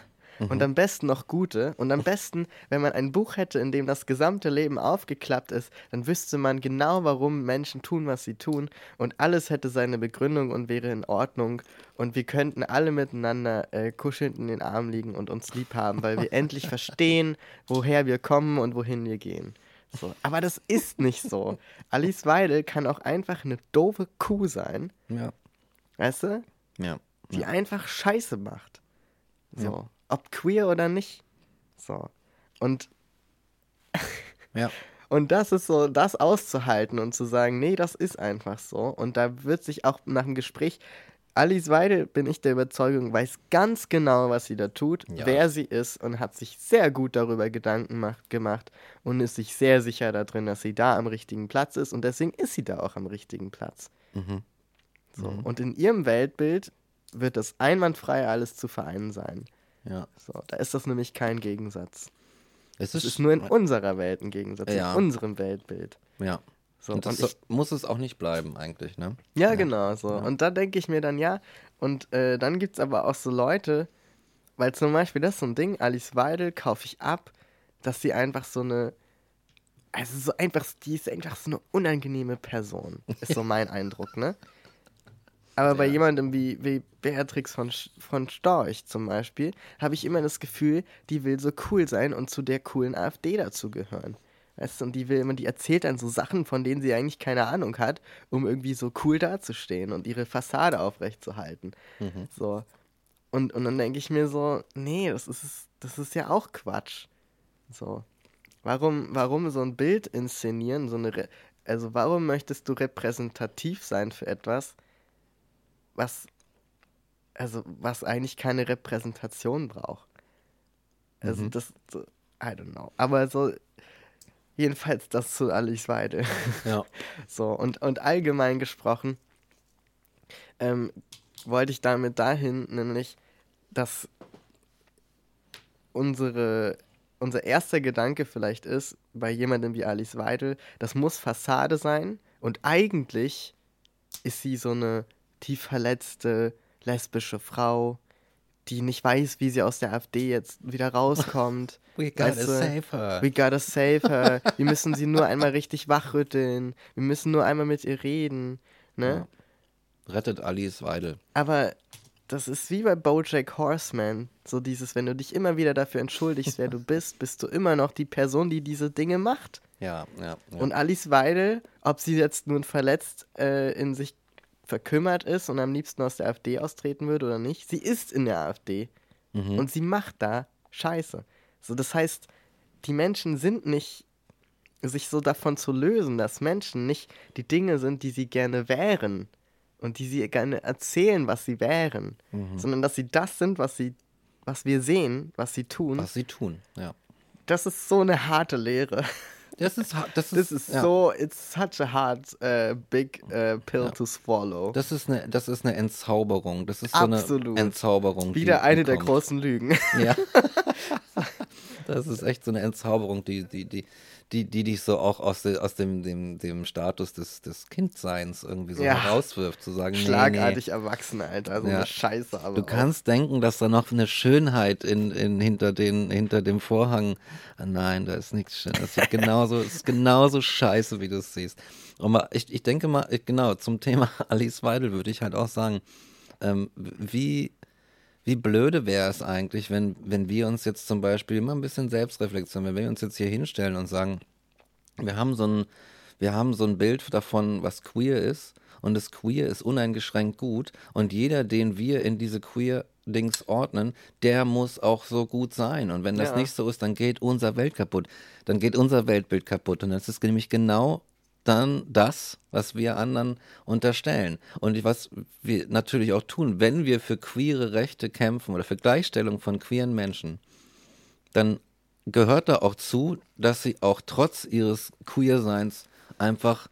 und mhm. am besten noch gute. Und am besten, wenn man ein Buch hätte, in dem das gesamte Leben aufgeklappt ist, dann wüsste man genau, warum Menschen tun, was sie tun. Und alles hätte seine Begründung und wäre in Ordnung. Und wir könnten alle miteinander äh, kuschelnd in den Armen liegen und uns lieb haben, weil wir endlich verstehen, woher wir kommen und wohin wir gehen. So. Aber das ist nicht so. Alice Weidel kann auch einfach eine doofe Kuh sein. Ja. Weißt du? Ja. Die ja. einfach Scheiße macht. So. Ja ob queer oder nicht. So. Und. ja. Und das ist so, das auszuhalten und zu sagen, nee, das ist einfach so. Und da wird sich auch nach dem Gespräch, Alice Weidel, bin ich der Überzeugung, weiß ganz genau, was sie da tut, ja. wer sie ist und hat sich sehr gut darüber Gedanken macht, gemacht und ist sich sehr sicher darin, dass sie da am richtigen Platz ist und deswegen ist sie da auch am richtigen Platz. Mhm. So. Mhm. Und in ihrem Weltbild wird das einwandfrei alles zu vereinen sein. Ja. So, da ist das nämlich kein Gegensatz. Es ist, ist, nur in unserer Welt im Gegensatz, ja. in unserem Weltbild. Ja. So, und, und ich, muss es auch nicht bleiben, eigentlich, ne? Ja, ja. genau so. Ja. Und da denke ich mir dann, ja, und äh, dann gibt es aber auch so Leute, weil zum Beispiel das ist so ein Ding, Alice Weidel kaufe ich ab, dass sie einfach so eine, also so einfach, die ist einfach so eine unangenehme Person, ist so mein Eindruck, ne? Aber ja. bei jemandem wie, wie Beatrix von, von Storch zum Beispiel, habe ich immer das Gefühl, die will so cool sein und zu der coolen AfD dazugehören. Weißt du, und die will immer, die erzählt dann so Sachen, von denen sie eigentlich keine Ahnung hat, um irgendwie so cool dazustehen und ihre Fassade aufrechtzuerhalten. Mhm. So. Und, und dann denke ich mir so, nee, das ist, das ist ja auch Quatsch. So. Warum, warum so ein Bild inszenieren, so eine, Re also warum möchtest du repräsentativ sein für etwas, was, also was eigentlich keine Repräsentation braucht? Also mhm. das, I don't know. Aber so, jedenfalls das zu Alice Weide. Ja. so, und, und allgemein gesprochen, ähm, wollte ich damit dahin, nämlich, dass unsere, unser erster Gedanke vielleicht ist, bei jemandem wie Alice Weidel, das muss Fassade sein und eigentlich ist sie so eine tief verletzte lesbische Frau, die nicht weiß, wie sie aus der AfD jetzt wieder rauskommt. We gotta weißt du, save her. We gotta save her. Wir müssen sie nur einmal richtig wachrütteln. Wir müssen nur einmal mit ihr reden. Ne? Ja. Rettet Alice Weidel. Aber das ist wie bei Bojack Horseman. So dieses, wenn du dich immer wieder dafür entschuldigst, wer du bist, bist du immer noch die Person, die diese Dinge macht. Ja, ja. ja. Und Alice Weidel, ob sie jetzt nun verletzt äh, in sich verkümmert ist und am liebsten aus der AfD austreten würde oder nicht, sie ist in der AfD. Mhm. Und sie macht da Scheiße. So, das heißt, die Menschen sind nicht sich so davon zu lösen, dass Menschen nicht die Dinge sind, die sie gerne wären und die sie gerne erzählen, was sie wären, mhm. sondern dass sie das sind, was sie, was wir sehen, was sie tun. Was sie tun, ja. Das ist so eine harte Lehre. Das ist, das ist, das ist ja. so, it's such a hard, uh, big uh, pill ja. to swallow. Das ist, eine, das ist eine Entzauberung. Das ist so Absolut. eine Entzauberung. Wieder eine der großen Lügen. Ja. das ist echt so eine Entzauberung, die, die, die, die, die dich so auch aus, de, aus dem, dem, dem Status des, des Kindseins irgendwie so ja. herauswirft, zu sagen, Schlagartig nee, nee. erwachsen, Alter, so ja. eine Scheiße. Aber du auch. kannst denken, dass da noch eine Schönheit in, in, hinter, den, hinter dem Vorhang, ah, nein, da ist nichts schön, das ist genauso, ist genauso scheiße, wie du es siehst. Und mal, ich, ich denke mal, genau, zum Thema Alice Weidel würde ich halt auch sagen, ähm, wie wie blöde wäre es eigentlich, wenn, wenn wir uns jetzt zum Beispiel immer ein bisschen Selbstreflexion, wenn wir uns jetzt hier hinstellen und sagen, wir haben so ein, wir haben so ein Bild davon, was queer ist, und das Queer ist uneingeschränkt gut, und jeder, den wir in diese queer Dings ordnen, der muss auch so gut sein. Und wenn das ja. nicht so ist, dann geht unser Welt kaputt. Dann geht unser Weltbild kaputt. Und das ist nämlich genau dann das, was wir anderen unterstellen. Und was wir natürlich auch tun, wenn wir für queere Rechte kämpfen oder für Gleichstellung von queeren Menschen, dann gehört da auch zu, dass sie auch trotz ihres Queerseins einfach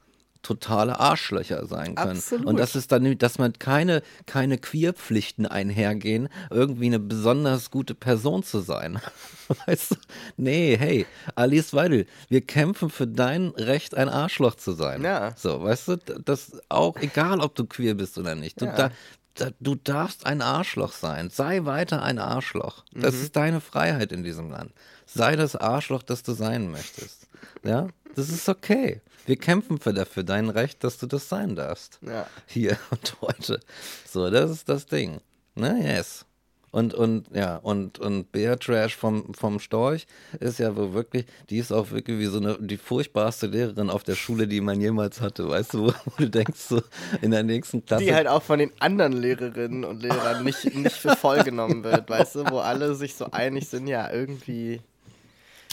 totale Arschlöcher sein können. Absolut. Und das ist dann, dass man keine, keine Queerpflichten einhergehen, irgendwie eine besonders gute Person zu sein. Weißt du? Nee, hey, Alice Weidel, wir kämpfen für dein Recht, ein Arschloch zu sein. Ja. So, weißt du, das auch, egal ob du queer bist oder nicht. Du, ja. da, du darfst ein Arschloch sein. Sei weiter ein Arschloch. Das mhm. ist deine Freiheit in diesem Land. Sei das Arschloch, das du sein möchtest. Ja, das ist okay. Wir kämpfen für dafür dein Recht, dass du das sein darfst. Ja. Hier und heute. So, das ist das Ding. Ne, yes. Und, und, ja, und, und Beatrash vom, vom Storch ist ja wohl wirklich, die ist auch wirklich wie so eine, die furchtbarste Lehrerin auf der Schule, die man jemals hatte, weißt du, wo, du denkst, so in der nächsten Klasse. Die halt auch von den anderen Lehrerinnen und Lehrern nicht, nicht für voll genommen wird, weißt du, wo alle sich so einig sind, ja, irgendwie,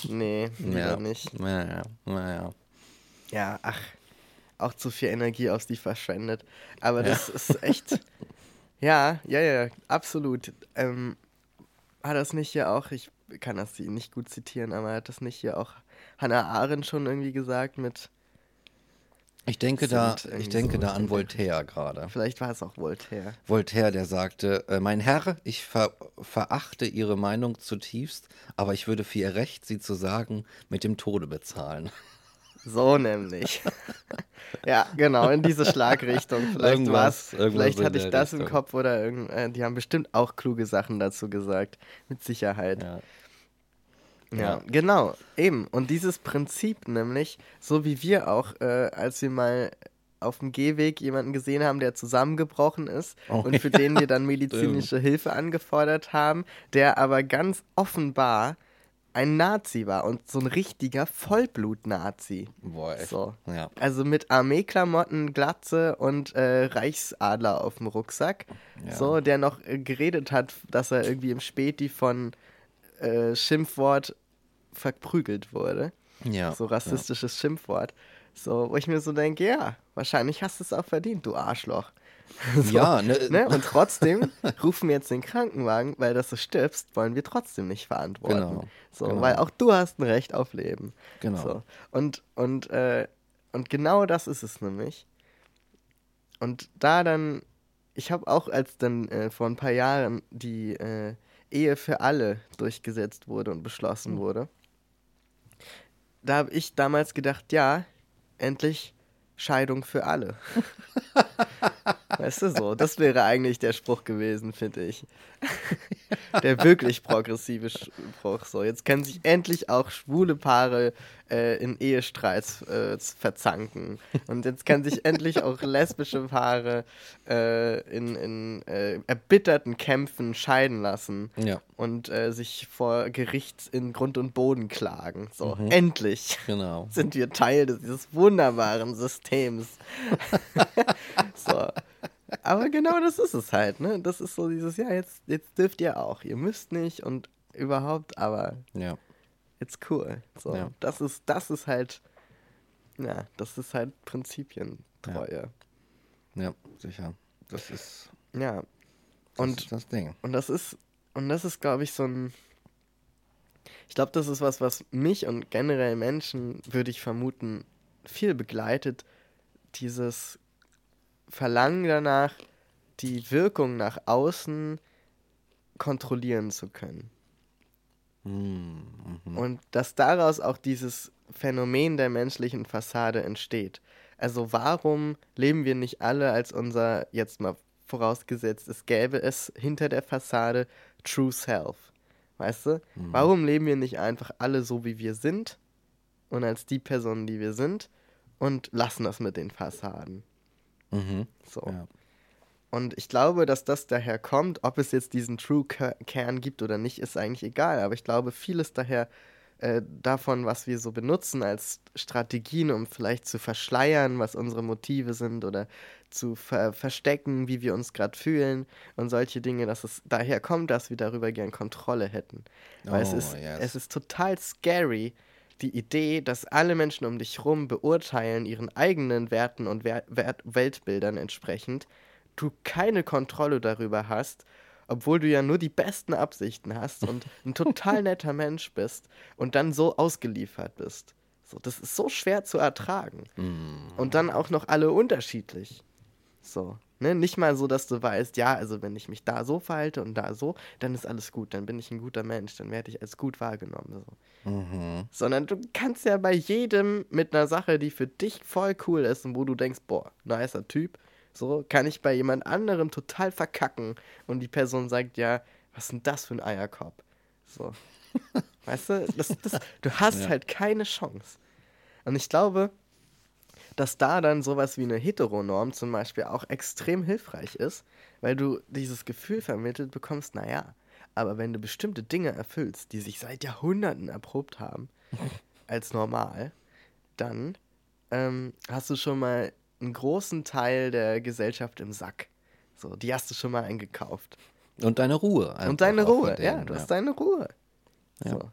nee, ja. nicht. Naja, naja. Ja, ach, auch zu viel Energie aus die verschwendet. Aber das ja. ist echt. Ja, ja, ja, absolut. Ähm, hat das nicht hier auch, ich kann das nicht gut zitieren, aber hat das nicht hier auch Hannah Arendt schon irgendwie gesagt mit, Ich denke da, ich denke so da an. Voltaire gerade. Vielleicht war es auch Voltaire. Voltaire, der sagte, äh, mein Herr, ich ver verachte Ihre Meinung zutiefst, aber ich würde für Ihr Recht, sie zu sagen, mit dem Tode bezahlen. So nämlich. ja, genau, in diese Schlagrichtung. Vielleicht Irgendwas- irgendwas vielleicht hatte ich das im Richtung. Kopf oder irgend, äh, die haben bestimmt auch kluge Sachen dazu gesagt. Mit Sicherheit. Ja. Ja, Ja. genau, eben. Und dieses Prinzip nämlich, so wie wir auch, äh, als wir mal auf dem Gehweg jemanden gesehen haben, der zusammengebrochen ist Oh, und für den wir dann medizinische Hilfe angefordert haben, der aber ganz offenbar ein Nazi war und so ein richtiger Vollblut-Nazi. Boah, echt. So. Ja. Also mit Armeeklamotten, Glatze und äh, Reichsadler auf dem Rucksack. Ja. So, der noch äh, geredet hat, dass er irgendwie im Späti von äh, Schimpfwort verprügelt wurde. Ja. So rassistisches Schimpfwort. So, wo ich mir so denke, ja, wahrscheinlich hast du es auch verdient, du Arschloch. So, Ja, ne, ne? Und trotzdem rufen wir jetzt den Krankenwagen, weil dass du stirbst, wollen wir trotzdem nicht verantworten. Genau, So, genau. weil auch du hast ein Recht auf Leben. Genau. So. Und, und, äh, und genau das ist es nämlich. Und da dann, ich habe auch, als dann äh, vor ein paar Jahren die äh, Ehe für alle durchgesetzt wurde und beschlossen Hm. wurde, da habe ich damals gedacht, ja, endlich Scheidung für alle. weißt du so, das wäre eigentlich der Spruch gewesen, finde ich. der wirklich progressive Spruch. So, jetzt können sich endlich auch schwule Paare äh, in Ehestreits äh, verzanken. Und jetzt können sich endlich auch lesbische Paare äh, in, in äh, erbitterten Kämpfen scheiden lassen Ja, und äh, sich vor Gericht in Grund und Boden klagen. So, endlich genau. sind wir Teil dieses wunderbaren Systems. so. Aber genau das ist es halt, ne? Das ist so dieses, ja, jetzt, jetzt dürft ihr auch. Ihr müsst nicht und überhaupt, aber Ja. it's cool. So, Ja. das ist, das ist halt, ja, das ist halt Prinzipientreue. Ja, sicher. Das ist, Ja. das Und ist das Ding. Und das ist, und das ist, glaube ich, so ein. Ich glaube, das ist was, was mich und generell Menschen, würde ich vermuten, viel begleitet. Dieses Verlangen danach, die Wirkung nach außen kontrollieren zu können. Hm, mhm. Und dass daraus auch dieses Phänomen der menschlichen Fassade entsteht. Also warum leben wir nicht alle als unser, jetzt mal vorausgesetzt, es gäbe es hinter der Fassade True Self? Weißt du? Warum leben wir nicht einfach alle so, wie wir sind und als die Personen, die wir sind und lassen das mit den Fassaden? Mhm. So. Ja. Und ich glaube, dass das daher kommt, ob es jetzt diesen True Ke- Kern gibt oder nicht, ist eigentlich egal. Aber ich glaube, vieles daher äh, davon, was wir so benutzen als Strategien, um vielleicht zu verschleiern, was unsere Motive sind oder zu ver verstecken, wie wir uns gerade fühlen und solche Dinge, dass es daher kommt, dass wir darüber gern Kontrolle hätten. Weil es Oh, ist, yes. es ist total scary, die Idee, dass alle Menschen um dich rum beurteilen, ihren eigenen Werten und Wer Wert Weltbildern entsprechend, du keine Kontrolle darüber hast, obwohl du ja nur die besten Absichten hast und ein total netter Mensch bist und dann so ausgeliefert bist. So, das ist so schwer zu ertragen. Und dann auch noch alle unterschiedlich. So. Ne? Nicht mal so, dass du weißt, ja, also wenn ich mich da so verhalte und da so, dann ist alles gut, dann bin ich ein guter Mensch, dann werde ich als gut wahrgenommen. So. Mhm. Sondern du kannst ja bei jedem mit einer Sache, die für dich voll cool ist und wo du denkst, boah, nicer Typ, so kann ich bei jemand anderem total verkacken und die Person sagt, ja, was ist denn das für ein Eierkorb? So. weißt du, das, das, du hast Ja. halt keine Chance. Und ich glaube, dass da dann sowas wie eine Heteronorm zum Beispiel auch extrem hilfreich ist, weil du dieses Gefühl vermittelt bekommst, naja, aber wenn du bestimmte Dinge erfüllst, die sich seit Jahrhunderten erprobt haben, als normal, dann ähm, hast du schon mal einen großen Teil der Gesellschaft im Sack. So, die hast du schon mal eingekauft. Und deine Ruhe. Und deine Ruhe, mit ja, denen, du hast deine Ruhe. Ja. So.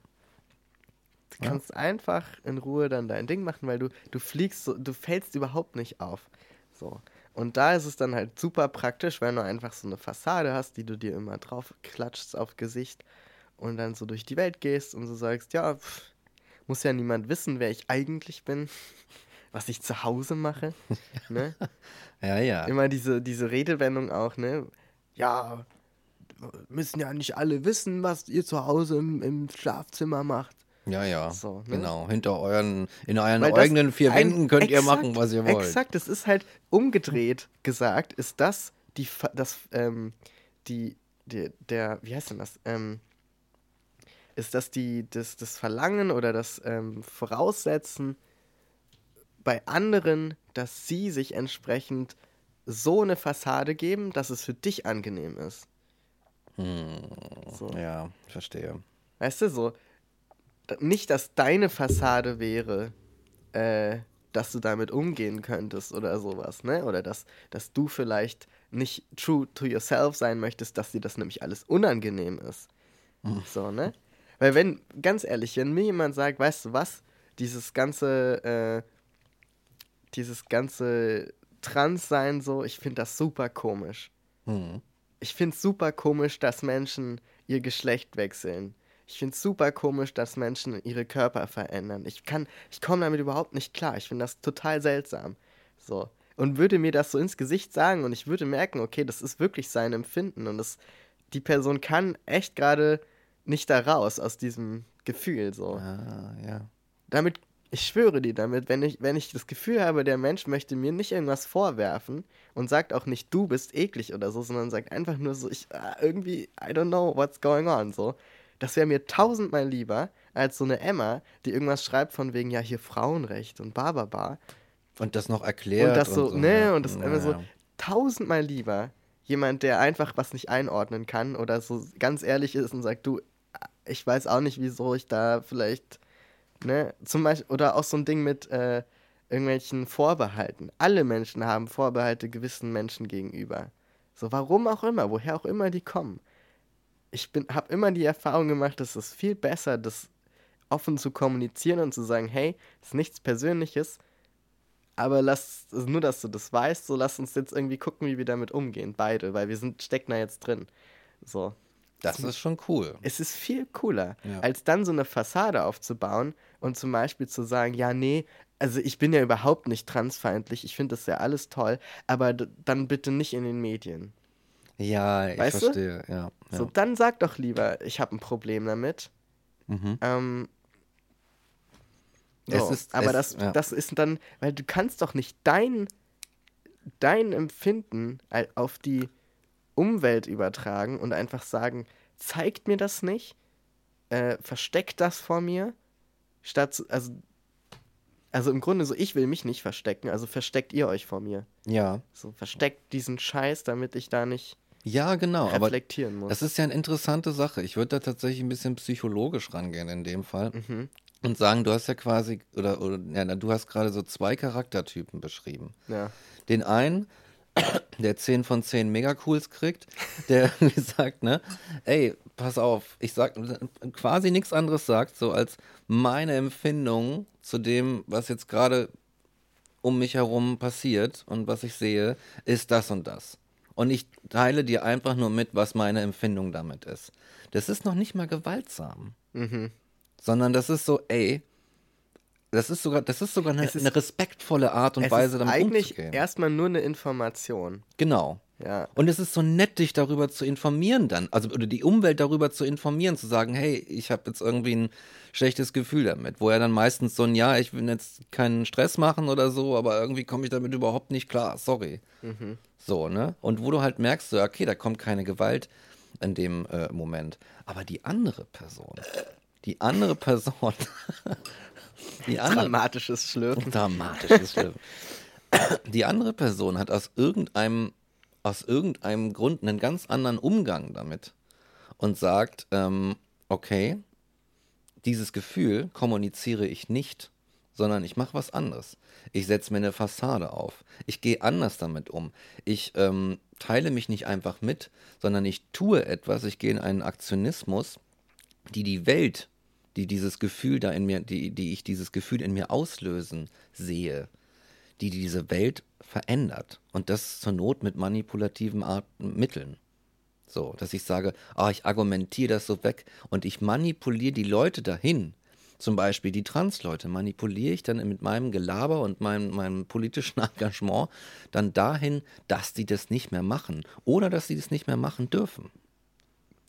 Du kannst einfach in Ruhe dann dein Ding machen, weil du, du fliegst, so, du fällst überhaupt nicht auf. So. Und da ist es dann halt super praktisch, wenn du einfach so eine Fassade hast, die du dir immer drauf klatschst auf Gesicht und dann so durch die Welt gehst und so sagst, ja, pff, muss ja niemand wissen, wer ich eigentlich bin. was ich zu Hause mache. ne? Ja, ja. Immer diese, diese Redewendung auch, ne? Ja, müssen ja nicht alle wissen, was ihr zu Hause im, im Schlafzimmer macht. Ja, ja. So, ne? Genau. Hinter euren, in euren Weil eigenen vier Wänden könnt ihr exakt, machen, was ihr wollt. Exakt, es ist halt umgedreht gesagt, ist das die, das, ähm, die, die, der, wie heißt denn das, ähm, ist das die, das, das Verlangen oder das ähm, Voraussetzen bei anderen, dass sie sich entsprechend so eine Fassade geben, dass es für dich angenehm ist. So. Ja, verstehe. Weißt du, so, nicht, dass deine Fassade wäre, äh, dass du damit umgehen könntest oder sowas, ne? Oder dass, dass du vielleicht nicht true to yourself sein möchtest, dass dir das nämlich alles unangenehm ist. So, ne? Weil wenn, ganz ehrlich, wenn mir jemand sagt, weißt du was, dieses ganze, äh, dieses ganze Transsein so, ich finde das super komisch Hm. ich finde es super komisch, dass Menschen ihr Geschlecht wechseln. Ich finde es super komisch, dass Menschen ihre Körper verändern. Ich kann, ich komme damit überhaupt nicht klar. Ich finde das total seltsam. So. Und würde mir das so ins Gesicht sagen und ich würde merken, okay, das ist wirklich sein Empfinden und das, die Person kann echt gerade nicht da raus aus diesem Gefühl. So Ah, ja. damit, ich schwöre dir damit, wenn ich, wenn ich das Gefühl habe, der Mensch möchte mir nicht irgendwas vorwerfen und sagt auch nicht, du bist eklig oder so, sondern sagt einfach nur so, ich ah, irgendwie, I don't know what's going on, so. Das wäre mir tausendmal lieber als so eine Emma, die irgendwas schreibt von wegen, ja, hier Frauenrecht und bababa. Und das noch erklärt. Und das so, ne, und das ist einfach so tausendmal lieber jemand, der einfach was nicht einordnen kann oder so ganz ehrlich ist und sagt, du, ich weiß auch nicht, wieso ich da vielleicht, ne, zum Beispiel, oder auch so ein Ding mit äh, irgendwelchen Vorbehalten. Alle Menschen haben Vorbehalte gewissen Menschen gegenüber. So, warum auch immer, woher auch immer die kommen. Ich habe immer die Erfahrung gemacht, dass es viel besser, das offen zu kommunizieren und zu sagen, hey, das ist nichts Persönliches, aber lass, also nur, dass du das weißt, so lass uns jetzt irgendwie gucken, wie wir damit umgehen, beide, weil wir sind, stecken da jetzt drin. So. Das ist schon cool. Es ist viel cooler, Ja. als dann so eine Fassade aufzubauen und zum Beispiel zu sagen, ja, nee, also ich bin ja überhaupt nicht transfeindlich, ich finde das ja alles toll, aber dann bitte nicht in den Medien. Ja, ich Weißt verstehe. Ja, ja. So, dann sag doch lieber, ich habe ein Problem damit. Mhm. Ähm, Es so, ist- aber es- das, ja. das ist dann, weil du kannst doch nicht dein, dein Empfinden auf die Umwelt übertragen und einfach sagen, zeigt mir das nicht, äh, versteckt das vor mir, statt, also, also im Grunde so, ich will mich nicht verstecken, also versteckt ihr euch vor mir. ja. So, versteckt diesen Scheiß, damit ich da nicht Ja, genau. Aber reflektieren muss. das ist ja eine interessante Sache. Ich würde da tatsächlich ein bisschen psychologisch rangehen in dem Fall. Mhm. Und sagen, du hast ja quasi, oder, oder ja, du hast gerade so zwei Charaktertypen beschrieben. ja. Den einen, der 10 von 10 Megacools kriegt, der sagt, ne, ey, pass auf, ich sag quasi nichts anderes sagt, so als meine Empfindung zu dem, was jetzt gerade um mich herum passiert und was ich sehe, ist das und das. Und ich teile dir einfach nur mit, was meine Empfindung damit ist. Das ist noch nicht mal gewaltsam, Mhm. sondern das ist so, ey, das ist sogar, das ist sogar eine, ist- eine respektvolle Art und Es Weise, ist damit eigentlich umzugehen. erstmal nur eine Information. Genau. Ja. Und es ist so nett, dich darüber zu informieren dann, also oder die Umwelt darüber zu informieren, zu sagen, hey, ich habe jetzt irgendwie ein schlechtes Gefühl damit, wo er dann meistens so ein, ja, ich will jetzt keinen Stress machen oder so, aber irgendwie komme ich damit überhaupt nicht klar, sorry. So, ne? Und wo du halt merkst, so, okay, da kommt keine Gewalt in dem äh, Moment. Aber die andere Person, die andere Person, die andere, Dramatisches Schlürfen. Dramatisches Schlimm. Die andere Person hat aus irgendeinem, aus irgendeinem Grund einen ganz anderen Umgang damit und sagt, ähm, okay, dieses Gefühl kommuniziere ich nicht, sondern ich mache was anderes. Ich setze mir eine Fassade auf. Ich gehe anders damit um. Ich ähm, teile mich nicht einfach mit, sondern ich tue etwas. Ich gehe in einen Aktionismus, die die Welt, die dieses Gefühl da in mir, die, die ich dieses Gefühl in mir auslösen sehe, die diese Welt verändert. Und das zur Not mit manipulativen Arten, Mitteln. So, dass ich sage, ah, ich argumentiere das so weg und ich manipuliere die Leute dahin, zum Beispiel die Transleute, manipuliere ich dann mit meinem Gelaber und meinem, meinem politischen Engagement dann dahin, dass die das nicht mehr machen oder dass sie das nicht mehr machen dürfen.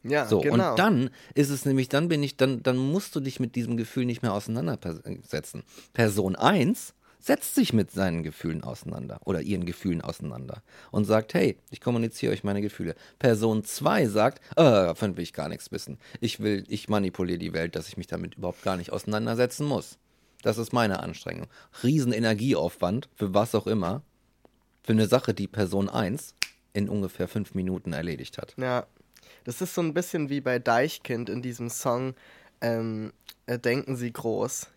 Ja, So, genau. und dann ist es nämlich, dann bin ich, dann, dann musst du dich mit diesem Gefühl nicht mehr auseinandersetzen. Person 1 setzt sich mit seinen Gefühlen auseinander oder ihren Gefühlen auseinander und sagt, hey, ich kommuniziere euch meine Gefühle. Person 2 sagt, äh, davon will ich gar nichts wissen. Ich will, ich manipuliere die Welt, dass ich mich damit überhaupt gar nicht auseinandersetzen muss. Das ist meine Anstrengung. Riesen Energieaufwand für was auch immer. Für eine Sache, die Person 1 in ungefähr fünf Minuten erledigt hat. Ja, das ist so ein bisschen wie bei Deichkind in diesem Song ähm, äh, Denken Sie groß.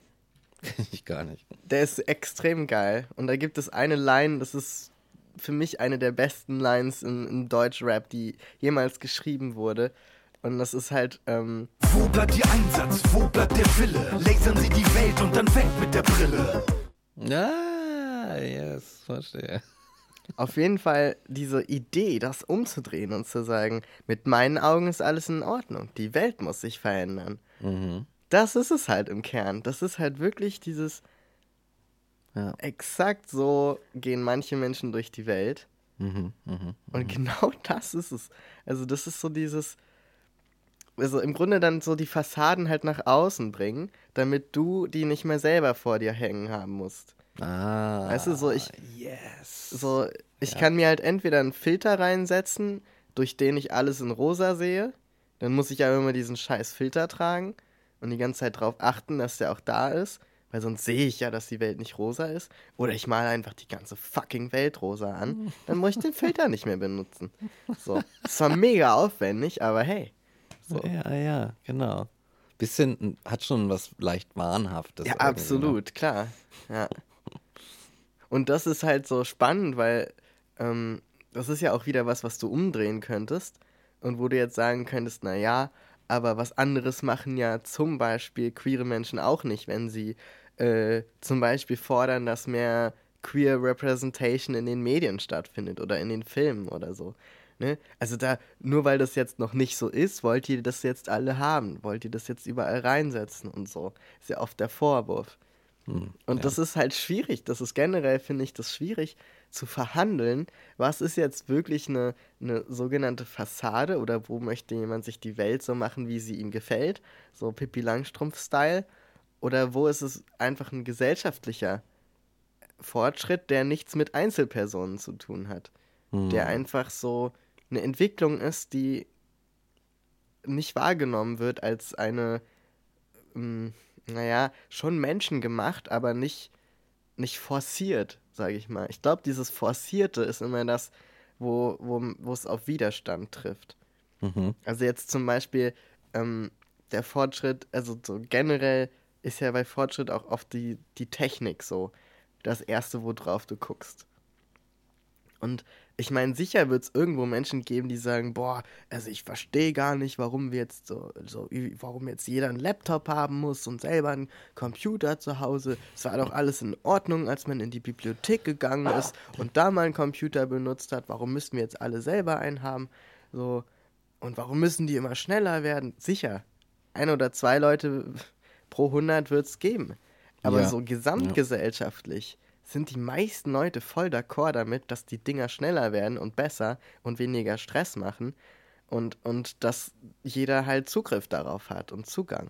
Kenn ich gar nicht. Der ist extrem geil. Und da gibt es eine Line, das ist für mich eine der besten Lines in, in Deutschrap, die jemals geschrieben wurde. Und das ist halt, ähm, Wo bleibt Ihr Einsatz? Wo bleibt der Wille? Lasern Sie die Welt und dann weg mit der Brille. Ah, yes, verstehe. auf jeden Fall diese Idee, das umzudrehen und zu sagen, mit meinen Augen ist alles in Ordnung. Die Welt muss sich verändern. Das ist es halt im Kern. Das ist halt wirklich dieses, Ja. exakt so gehen manche Menschen durch die Welt. Mhm, Und genau das ist es. Also das ist so dieses, also im Grunde dann so die Fassaden halt nach außen bringen, damit du die nicht mehr selber vor dir hängen haben musst. Ah. Weißt du, so ich, Yes. so, ich kann mir halt entweder einen Filter reinsetzen, durch den ich alles in rosa sehe. Dann muss ich aber immer diesen scheiß Filter tragen und die ganze Zeit darauf achten, dass der auch da ist. Weil sonst sehe ich ja, dass die Welt nicht rosa ist. Oder ich male einfach die ganze fucking Welt rosa an. Dann muss ich den Filter nicht mehr benutzen. So. Das war mega aufwendig, aber hey. So. Ja, ja, genau. Bisschen, hat schon was leicht Wahnhaftes. Ja, ne? absolut, klar. Ja. Und das ist halt so spannend, weil ähm, das ist ja auch wieder was, was du umdrehen könntest und wo du jetzt sagen könntest, na ja, aber was anderes machen ja zum Beispiel queere Menschen auch nicht, wenn sie äh, zum Beispiel fordern, dass mehr queer Representation in den Medien stattfindet oder in den Filmen oder so. Ne? Also da, nur weil das jetzt noch nicht so ist, wollt ihr das jetzt alle haben, wollt ihr das jetzt überall reinsetzen und so. Ist ja oft der Vorwurf. Und das ist halt schwierig. Das ist generell, finde ich, das schwierig zu verhandeln. Was ist jetzt wirklich eine, eine sogenannte Fassade oder wo möchte jemand sich die Welt so machen, wie sie ihm gefällt? So Pippi Langstrumpf-Style. Oder wo ist es einfach ein gesellschaftlicher Fortschritt, der nichts mit Einzelpersonen zu tun hat? Der einfach so eine Entwicklung ist, die nicht wahrgenommen wird als eine ähm, naja, schon menschengemacht, aber nicht, nicht forciert, sage ich mal. Ich glaube, dieses Forcierte ist immer das, wo, wo, wo es auf Widerstand trifft. Mhm. Also jetzt zum Beispiel ähm, der Fortschritt, also so generell ist ja bei Fortschritt auch oft die, die Technik so das Erste, worauf du guckst. Und ich meine, sicher wird es irgendwo Menschen geben, die sagen, boah, also ich verstehe gar nicht, warum wir jetzt so, so, warum jetzt jeder einen Laptop haben muss und selber einen Computer zu Hause. Es war doch alles in Ordnung, als man in die Bibliothek gegangen ist und da mal einen Computer benutzt hat. Warum müssen wir jetzt alle selber einen haben? So, und warum müssen die immer schneller werden? Sicher, ein oder zwei Leute pro 100 wird es geben. Aber Ja. so gesamtgesellschaftlich sind die meisten Leute voll d'accord damit, dass die Dinger schneller werden und besser und weniger Stress machen und, und dass jeder halt Zugriff darauf hat und Zugang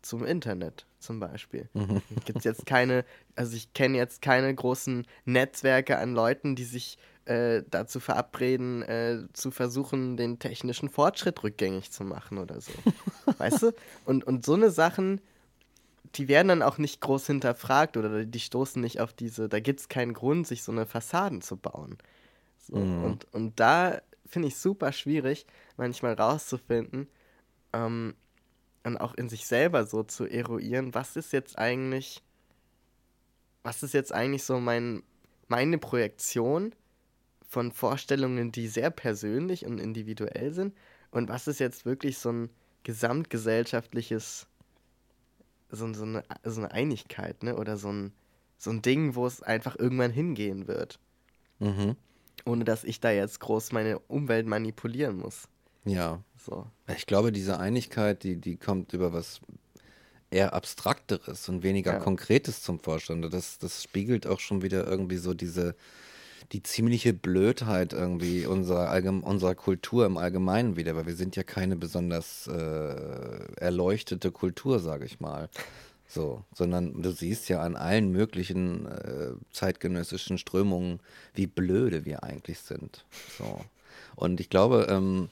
zum Internet zum Beispiel. Gibt jetzt keine, also ich kenne jetzt keine großen Netzwerke an Leuten, die sich äh, dazu verabreden, äh, zu versuchen, den technischen Fortschritt rückgängig zu machen oder so. weißt du? Und, und so eine Sachen, die werden dann auch nicht groß hinterfragt oder die stoßen nicht auf diese, da gibt es keinen Grund, sich so eine Fassaden zu bauen. So, und, und da finde ich super schwierig, manchmal rauszufinden ähm, und auch in sich selber so zu eruieren, was ist jetzt eigentlich, was ist jetzt eigentlich so mein, meine Projektion von Vorstellungen, die sehr persönlich und individuell sind und was ist jetzt wirklich so ein gesamtgesellschaftliches so, so, eine, so eine Einigkeit, ne? Oder so ein, so ein Ding, wo es einfach irgendwann hingehen wird. Mhm. Ohne dass ich da jetzt groß meine Umwelt manipulieren muss. Ja. So. Ich glaube, diese Einigkeit, die, die kommt über was eher Abstrakteres und weniger Ja. Konkretes zum Vorstand. Das, das spiegelt auch schon wieder irgendwie so diese, die ziemliche Blödheit irgendwie unserer, unserer Kultur im Allgemeinen wieder, weil wir sind ja keine besonders äh, erleuchtete Kultur, sage ich mal. So, sondern du siehst ja an allen möglichen äh, zeitgenössischen Strömungen, wie blöde wir eigentlich sind. So. Und ich glaube, ähm,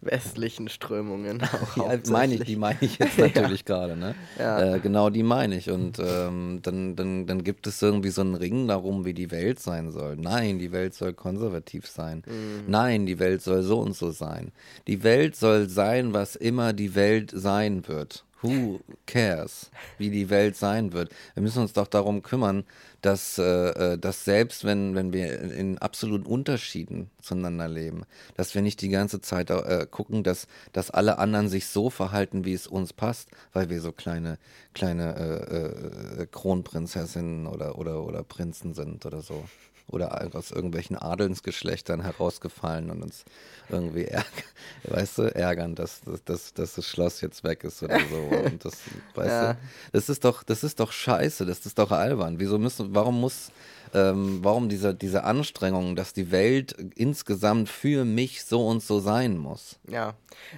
Westlichen Strömungen auch. ja, meine ich, die meine ich jetzt natürlich gerade, ne? Ja. Äh, genau, die meine ich. Und ähm, dann, dann, dann gibt es irgendwie so einen Ring darum, wie die Welt sein soll. Nein, die Welt soll konservativ sein. Mhm. Nein, die Welt soll so und so sein. Die Welt soll sein, was immer die Welt sein wird. Who cares, wie die Welt sein wird? Wir müssen uns doch darum kümmern, dass, äh, äh, dass selbst wenn, wenn wir in, absoluten Unterschieden zueinander leben, dass wir nicht die ganze Zeit äh, gucken, dass, dass alle anderen sich so verhalten, wie es uns passt, weil wir so kleine, kleine äh, äh, Kronprinzessinnen oder, oder, oder Prinzen sind oder so. Oder aus irgendwelchen Adelsgeschlechtern herausgefallen und uns irgendwie ärgern, weißt du, ärgern, dass, dass, dass, das Schloss jetzt weg ist oder so. Und das, weißt Ja. du, das ist doch, das ist doch scheiße, das ist doch albern. Wieso müssen, warum muss, ähm, warum diese, diese Anstrengung, dass die Welt insgesamt für mich so und so sein muss? Ja,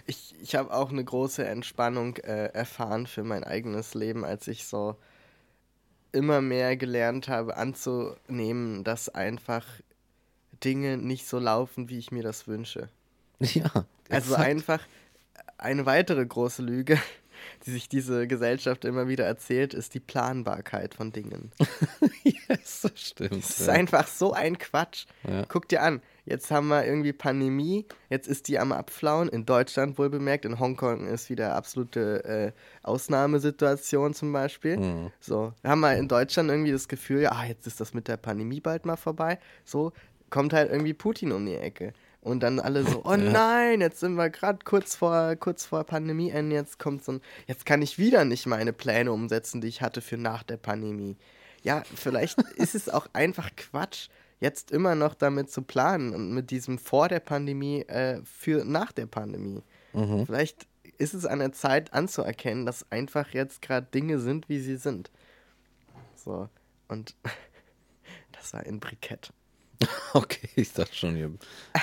ich, ich habe auch eine große Entspannung äh, erfahren für mein eigenes Leben, als ich so immer mehr gelernt habe anzunehmen, dass einfach Dinge nicht so laufen, wie ich mir das wünsche. Ja. Also exakt. einfach eine weitere große Lüge, die sich diese Gesellschaft immer wieder erzählt, ist die Planbarkeit von Dingen. yes, das stimmt. Das ist ja. einfach so ein Quatsch. Ja. Guck dir an, jetzt haben wir irgendwie Pandemie, jetzt ist die am Abflauen, in Deutschland wohl bemerkt, in Hongkong ist wieder absolute äh, Ausnahmesituation zum Beispiel. Mhm. So, haben wir in Deutschland irgendwie das Gefühl, ja, ah, jetzt ist das mit der Pandemie bald mal vorbei. So, kommt halt irgendwie Putin um die Ecke. Und dann alle so, oh nein, jetzt sind wir gerade kurz vor, kurz vor Pandemieende, jetzt kommt so ein, jetzt kann ich wieder nicht meine Pläne umsetzen, die ich hatte für nach der Pandemie. Ja, vielleicht ist es auch einfach Quatsch, jetzt immer noch damit zu planen und mit diesem vor der Pandemie äh, für nach der Pandemie. Vielleicht ist es an der Zeit anzuerkennen, dass einfach jetzt gerade Dinge sind, wie sie sind. So, und das war ein Brikett. Okay, ich dachte schon, hier,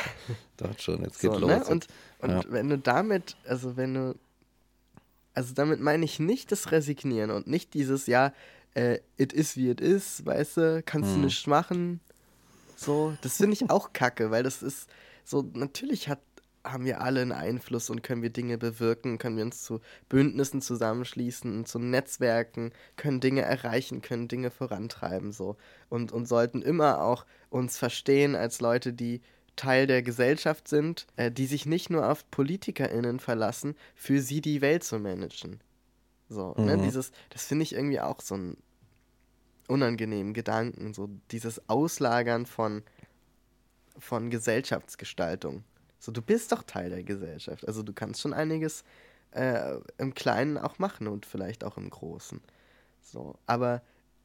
dachte schon, jetzt geht So, los. ne? Und, und Ja. wenn du damit, also wenn du, also damit meine ich nicht das Resignieren und nicht dieses, ja, äh, it is wie it is, weißt du, kannst Hm. du nichts machen. So, das finde ich auch kacke, weil das ist so, natürlich hat, haben wir alle einen Einfluss und können wir Dinge bewirken, können wir uns zu Bündnissen zusammenschließen, zu Netzwerken, können Dinge erreichen, können Dinge vorantreiben, so. Und, und sollten immer auch uns verstehen als Leute, die Teil der Gesellschaft sind, äh, die sich nicht nur auf PolitikerInnen verlassen, für sie die Welt zu managen. So, ne, Mhm. dieses, das finde ich irgendwie auch so einen unangenehmen Gedanken, so dieses Auslagern von, von Gesellschaftsgestaltung. So, du bist doch Teil der Gesellschaft. Also du kannst schon einiges äh, im Kleinen auch machen und vielleicht auch im Großen. So, aber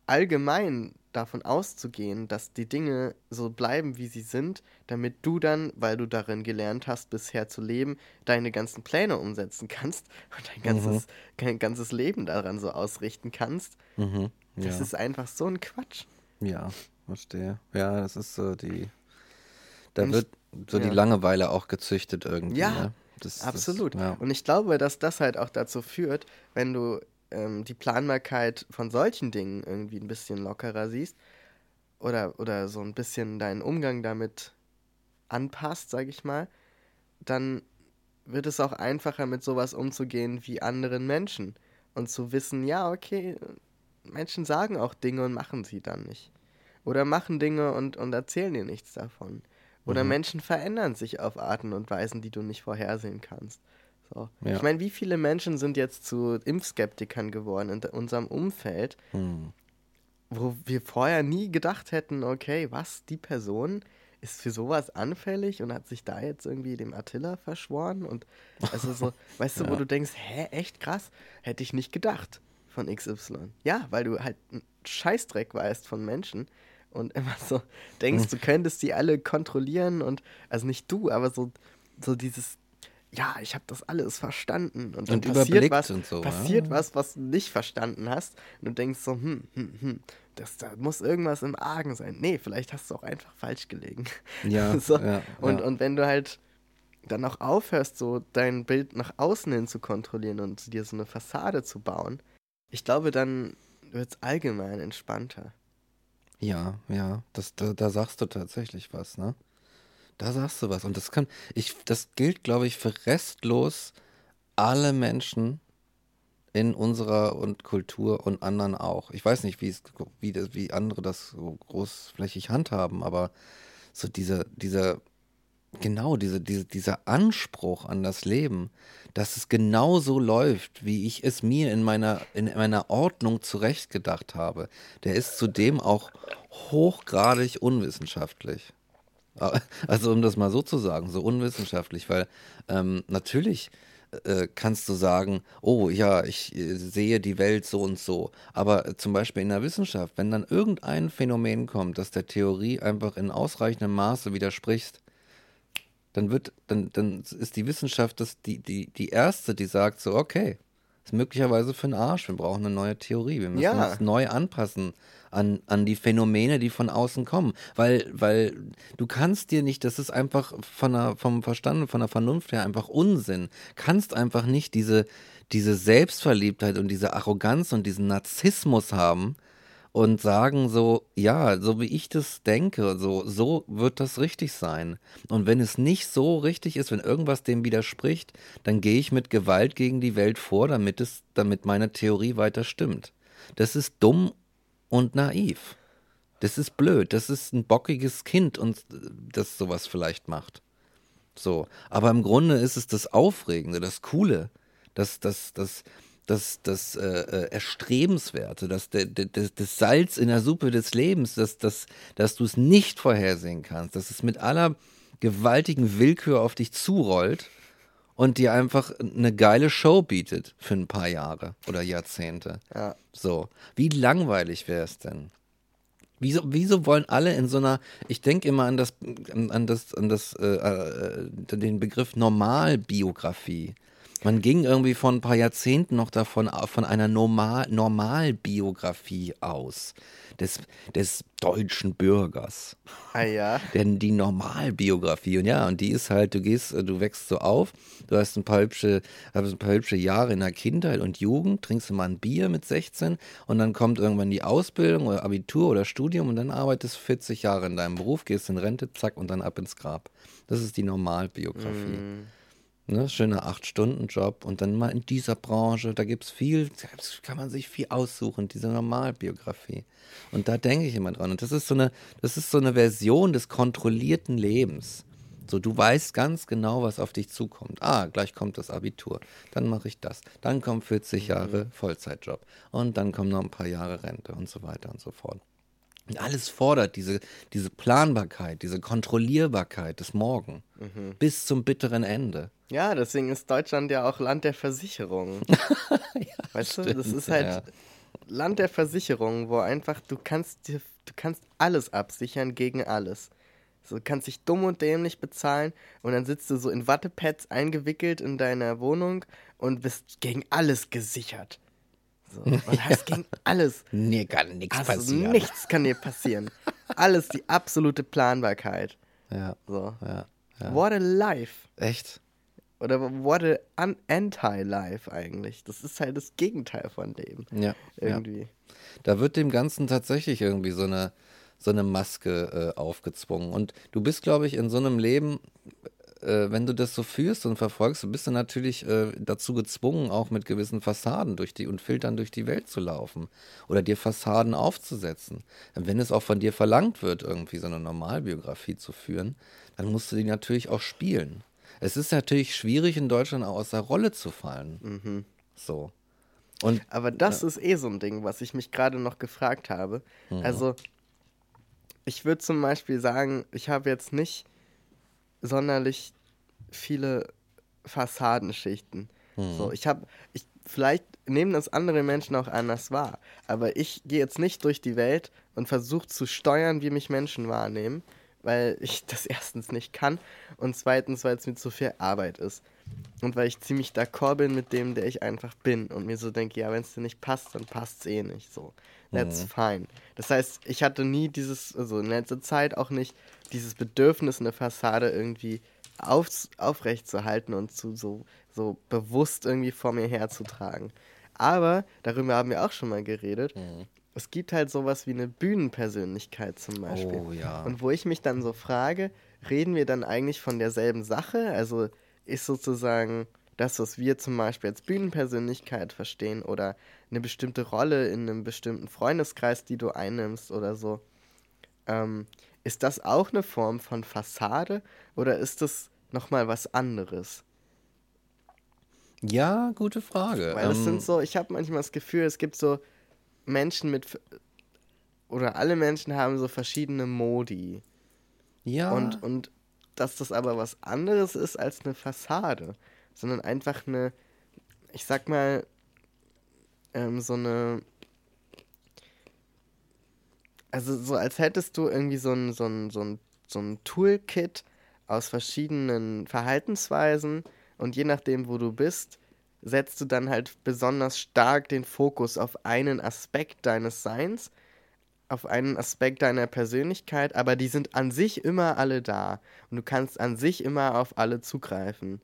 allgemein davon auszugehen, dass die Dinge so bleiben, wie sie sind, damit du dann, weil du darin gelernt hast, bisher zu leben, deine ganzen Pläne umsetzen kannst und dein ganzes, dein ganzes Leben daran so ausrichten kannst, Mhm. Das ja. ist einfach so ein Quatsch. ja, verstehe. Ja, das ist so die, da Und wird so die ja. Langeweile auch gezüchtet irgendwie. Ja, ne? das, Absolut. Das, ja. Und ich glaube, dass das halt auch dazu führt, wenn du ähm, die Planbarkeit von solchen Dingen irgendwie ein bisschen lockerer siehst oder, oder so ein bisschen deinen Umgang damit anpasst, sag ich mal, dann wird es auch einfacher, mit sowas umzugehen wie anderen Menschen. Und zu wissen, ja, okay, Menschen sagen auch Dinge und machen sie dann nicht. Oder machen Dinge und, und erzählen dir nichts davon. Oder Mhm. Menschen verändern sich auf Arten und Weisen, die du nicht vorhersehen kannst. So. Ja. Ich meine, wie viele Menschen sind jetzt zu Impfskeptikern geworden in unserem Umfeld, Hm. wo wir vorher nie gedacht hätten, okay, was, die Person ist für sowas anfällig und hat sich da jetzt irgendwie dem Attila verschworen und also so, weißt du, wo Ja. du denkst, hä, echt krass, hätte ich nicht gedacht von XY. Ja, weil du halt einen Scheißdreck weißt von Menschen und immer so denkst, du könntest die alle kontrollieren und, also nicht du, aber so, so dieses, ja, ich habe das alles verstanden. Und dann Und passiert was, und so, passiert ja. was, was du nicht verstanden hast. Und du denkst so, hm, hm, hm, das, da muss irgendwas im Argen sein. Nee, vielleicht hast du auch einfach falsch gelegen. Ja, so. ja, und, ja. und wenn du halt dann auch aufhörst, so dein Bild nach außen hin zu kontrollieren und dir so eine Fassade zu bauen, ich glaube, dann wird es allgemein entspannter. Ja, ja, das, da, da sagst du tatsächlich was, ne? Da sagst du was. Und das kann, ich, das gilt, glaube ich, für restlos alle Menschen in unserer und Kultur und anderen auch. Ich weiß nicht, wie es, wie, das, wie andere das so großflächig handhaben, aber so dieser, dieser, genau, diese, diese, dieser Anspruch an das Leben, dass es genau so läuft, wie ich es mir in meiner, in meiner Ordnung zurechtgedacht habe, der ist zudem auch hochgradig unwissenschaftlich. Also um das mal so zu sagen, so unwissenschaftlich, weil ähm, natürlich äh, kannst du sagen, oh ja, ich äh, sehe die Welt so und so. Aber äh, zum Beispiel in der Wissenschaft, wenn dann irgendein Phänomen kommt, das der Theorie einfach in ausreichendem Maße widerspricht, dann wird, dann, dann ist die Wissenschaft das, die, die, die erste, die sagt so, okay, ist möglicherweise für den Arsch, wir brauchen eine neue Theorie, wir müssen Ja. uns neu anpassen an, an die Phänomene, die von außen kommen. Weil, weil du kannst dir nicht, das ist einfach von der, vom Verstand, von der Vernunft her einfach Unsinn. Kannst einfach nicht diese, diese Selbstverliebtheit und diese Arroganz und diesen Narzissmus haben und sagen so, ja, so wie ich das denke, so, so wird das richtig sein. Und wenn es nicht so richtig ist, wenn irgendwas dem widerspricht, dann gehe ich mit Gewalt gegen die Welt vor, damit es, damit meine Theorie weiter stimmt. Das ist dumm und naiv. Das ist blöd. Das ist ein bockiges Kind und äh, das sowas vielleicht macht. So. Aber im Grunde ist es das Aufregende, das Coole, das, das, das, das, das äh, äh, Erstrebenswerte, das, das, das Salz in der Suppe des Lebens, dass, dass, dass du es nicht vorhersehen kannst, dass es mit aller gewaltigen Willkür auf dich zurollt und dir einfach eine geile Show bietet für ein paar Jahre oder Jahrzehnte. Ja. So, wie langweilig wäre es denn? Wieso, wieso wollen alle in so einer, ich denke immer an das, an das, an das, äh, äh, den Begriff Normalbiografie. Man ging irgendwie vor ein paar Jahrzehnten noch davon von einer Normal, Normalbiografie aus des, des deutschen Bürgers. Ah ja. Denn die Normalbiografie, und ja, und die ist halt, du gehst, äh, du wächst so auf, du hast ein paar hübsche, hast ein paar hübsche Jahre in der Kindheit und Jugend, trinkst du mal ein Bier mit 16 und dann kommt irgendwann die Ausbildung oder Abitur oder Studium und dann arbeitest du 40 Jahre in deinem Beruf, gehst in Rente, zack, und dann ab ins Grab. Das ist die Normalbiografie. Ne, schöner 8-Stunden-Job und dann mal in dieser Branche, da gibt es viel, da kann man sich viel aussuchen, diese Normalbiografie. Und da denke ich immer dran. Und das ist so eine, das ist so eine Version des kontrollierten Lebens. So, du weißt ganz genau, was auf dich zukommt. Ah, gleich kommt das Abitur. Dann mache ich das. Dann kommen 40 Jahre Vollzeitjob. Und dann kommen noch ein paar Jahre Rente und so weiter und so fort. Und alles fordert diese, diese Planbarkeit, diese Kontrollierbarkeit des Morgen bis zum bitteren Ende. Ja, deswegen ist Deutschland ja auch Land der Versicherungen. weißt du, das stimmt, ist halt ja. Land der Versicherungen, wo einfach du kannst dir, du kannst alles absichern gegen alles. So, du kannst dich dumm und dämlich bezahlen und dann sitzt du so in Wattepads eingewickelt in deiner Wohnung und bist gegen alles gesichert. So, und hast gegen alles. Nee, kann nichts Also passieren. nichts kann dir passieren. Alles die absolute Planbarkeit. Ja, So. ja, ja. What a life. Echt? Oder what a un- anti-life eigentlich. Das ist halt das Gegenteil von Leben. Ja. ja. Irgendwie. Da wird dem Ganzen tatsächlich irgendwie so eine, so eine Maske äh, aufgezwungen. Und du bist, glaube ich, in so einem Leben, äh, wenn du das so führst und verfolgst, du bist du natürlich äh, dazu gezwungen, auch mit gewissen Fassaden durch die und Filtern durch die Welt zu laufen oder dir Fassaden aufzusetzen. Wenn es auch von dir verlangt wird, irgendwie so eine Normalbiografie zu führen, dann musst du die natürlich auch spielen. Es ist natürlich schwierig, in Deutschland auch aus der Rolle zu fallen. So. Und Aber das ist eh so ein Ding, was ich mich gerade noch gefragt habe. Also, ich würde zum Beispiel sagen, ich habe jetzt nicht sonderlich viele Fassadenschichten. So, ich habe, ich, vielleicht nehmen das andere Menschen auch anders wahr, aber ich gehe jetzt nicht durch die Welt und versuche zu steuern, wie mich Menschen wahrnehmen, weil ich das erstens nicht kann und zweitens, weil es mir zu viel Arbeit ist. und weil ich ziemlich d'accord bin mit dem, der ich einfach bin und mir so denke, ja, wenn es dir nicht passt, dann passt es eh nicht so. That's Mhm. fine. Das heißt, ich hatte nie dieses, also in letzter Zeit auch nicht dieses Bedürfnis, eine Fassade irgendwie auf, aufrecht zu halten und zu so, so bewusst irgendwie vor mir herzutragen. Aber, darüber haben wir auch schon mal geredet, Mhm. Es gibt halt sowas wie eine Bühnenpersönlichkeit zum Beispiel. Oh ja. Und wo ich mich dann so frage, reden wir dann eigentlich von derselben Sache? Also ist sozusagen das, was wir zum Beispiel als Bühnenpersönlichkeit verstehen oder eine bestimmte Rolle in einem bestimmten Freundeskreis, die du einnimmst oder so, ähm, ist das auch eine Form von Fassade oder ist das nochmal was anderes? Ja, gute Frage. Weil es Ähm, sind so, ich habe manchmal das Gefühl, es gibt so Menschen mit, oder alle Menschen haben so verschiedene Modi. ja, Und, und dass das aber was anderes ist als eine Fassade, sondern einfach eine, ich sag mal, ähm, so eine, also so als hättest du irgendwie so ein, so ein, so ein, so ein Toolkit aus verschiedenen Verhaltensweisen und je nachdem, wo du bist, setzt du dann halt besonders stark den Fokus auf einen Aspekt deines Seins auf einen Aspekt deiner Persönlichkeit, aber die sind an sich immer alle da und du kannst an sich immer auf alle zugreifen.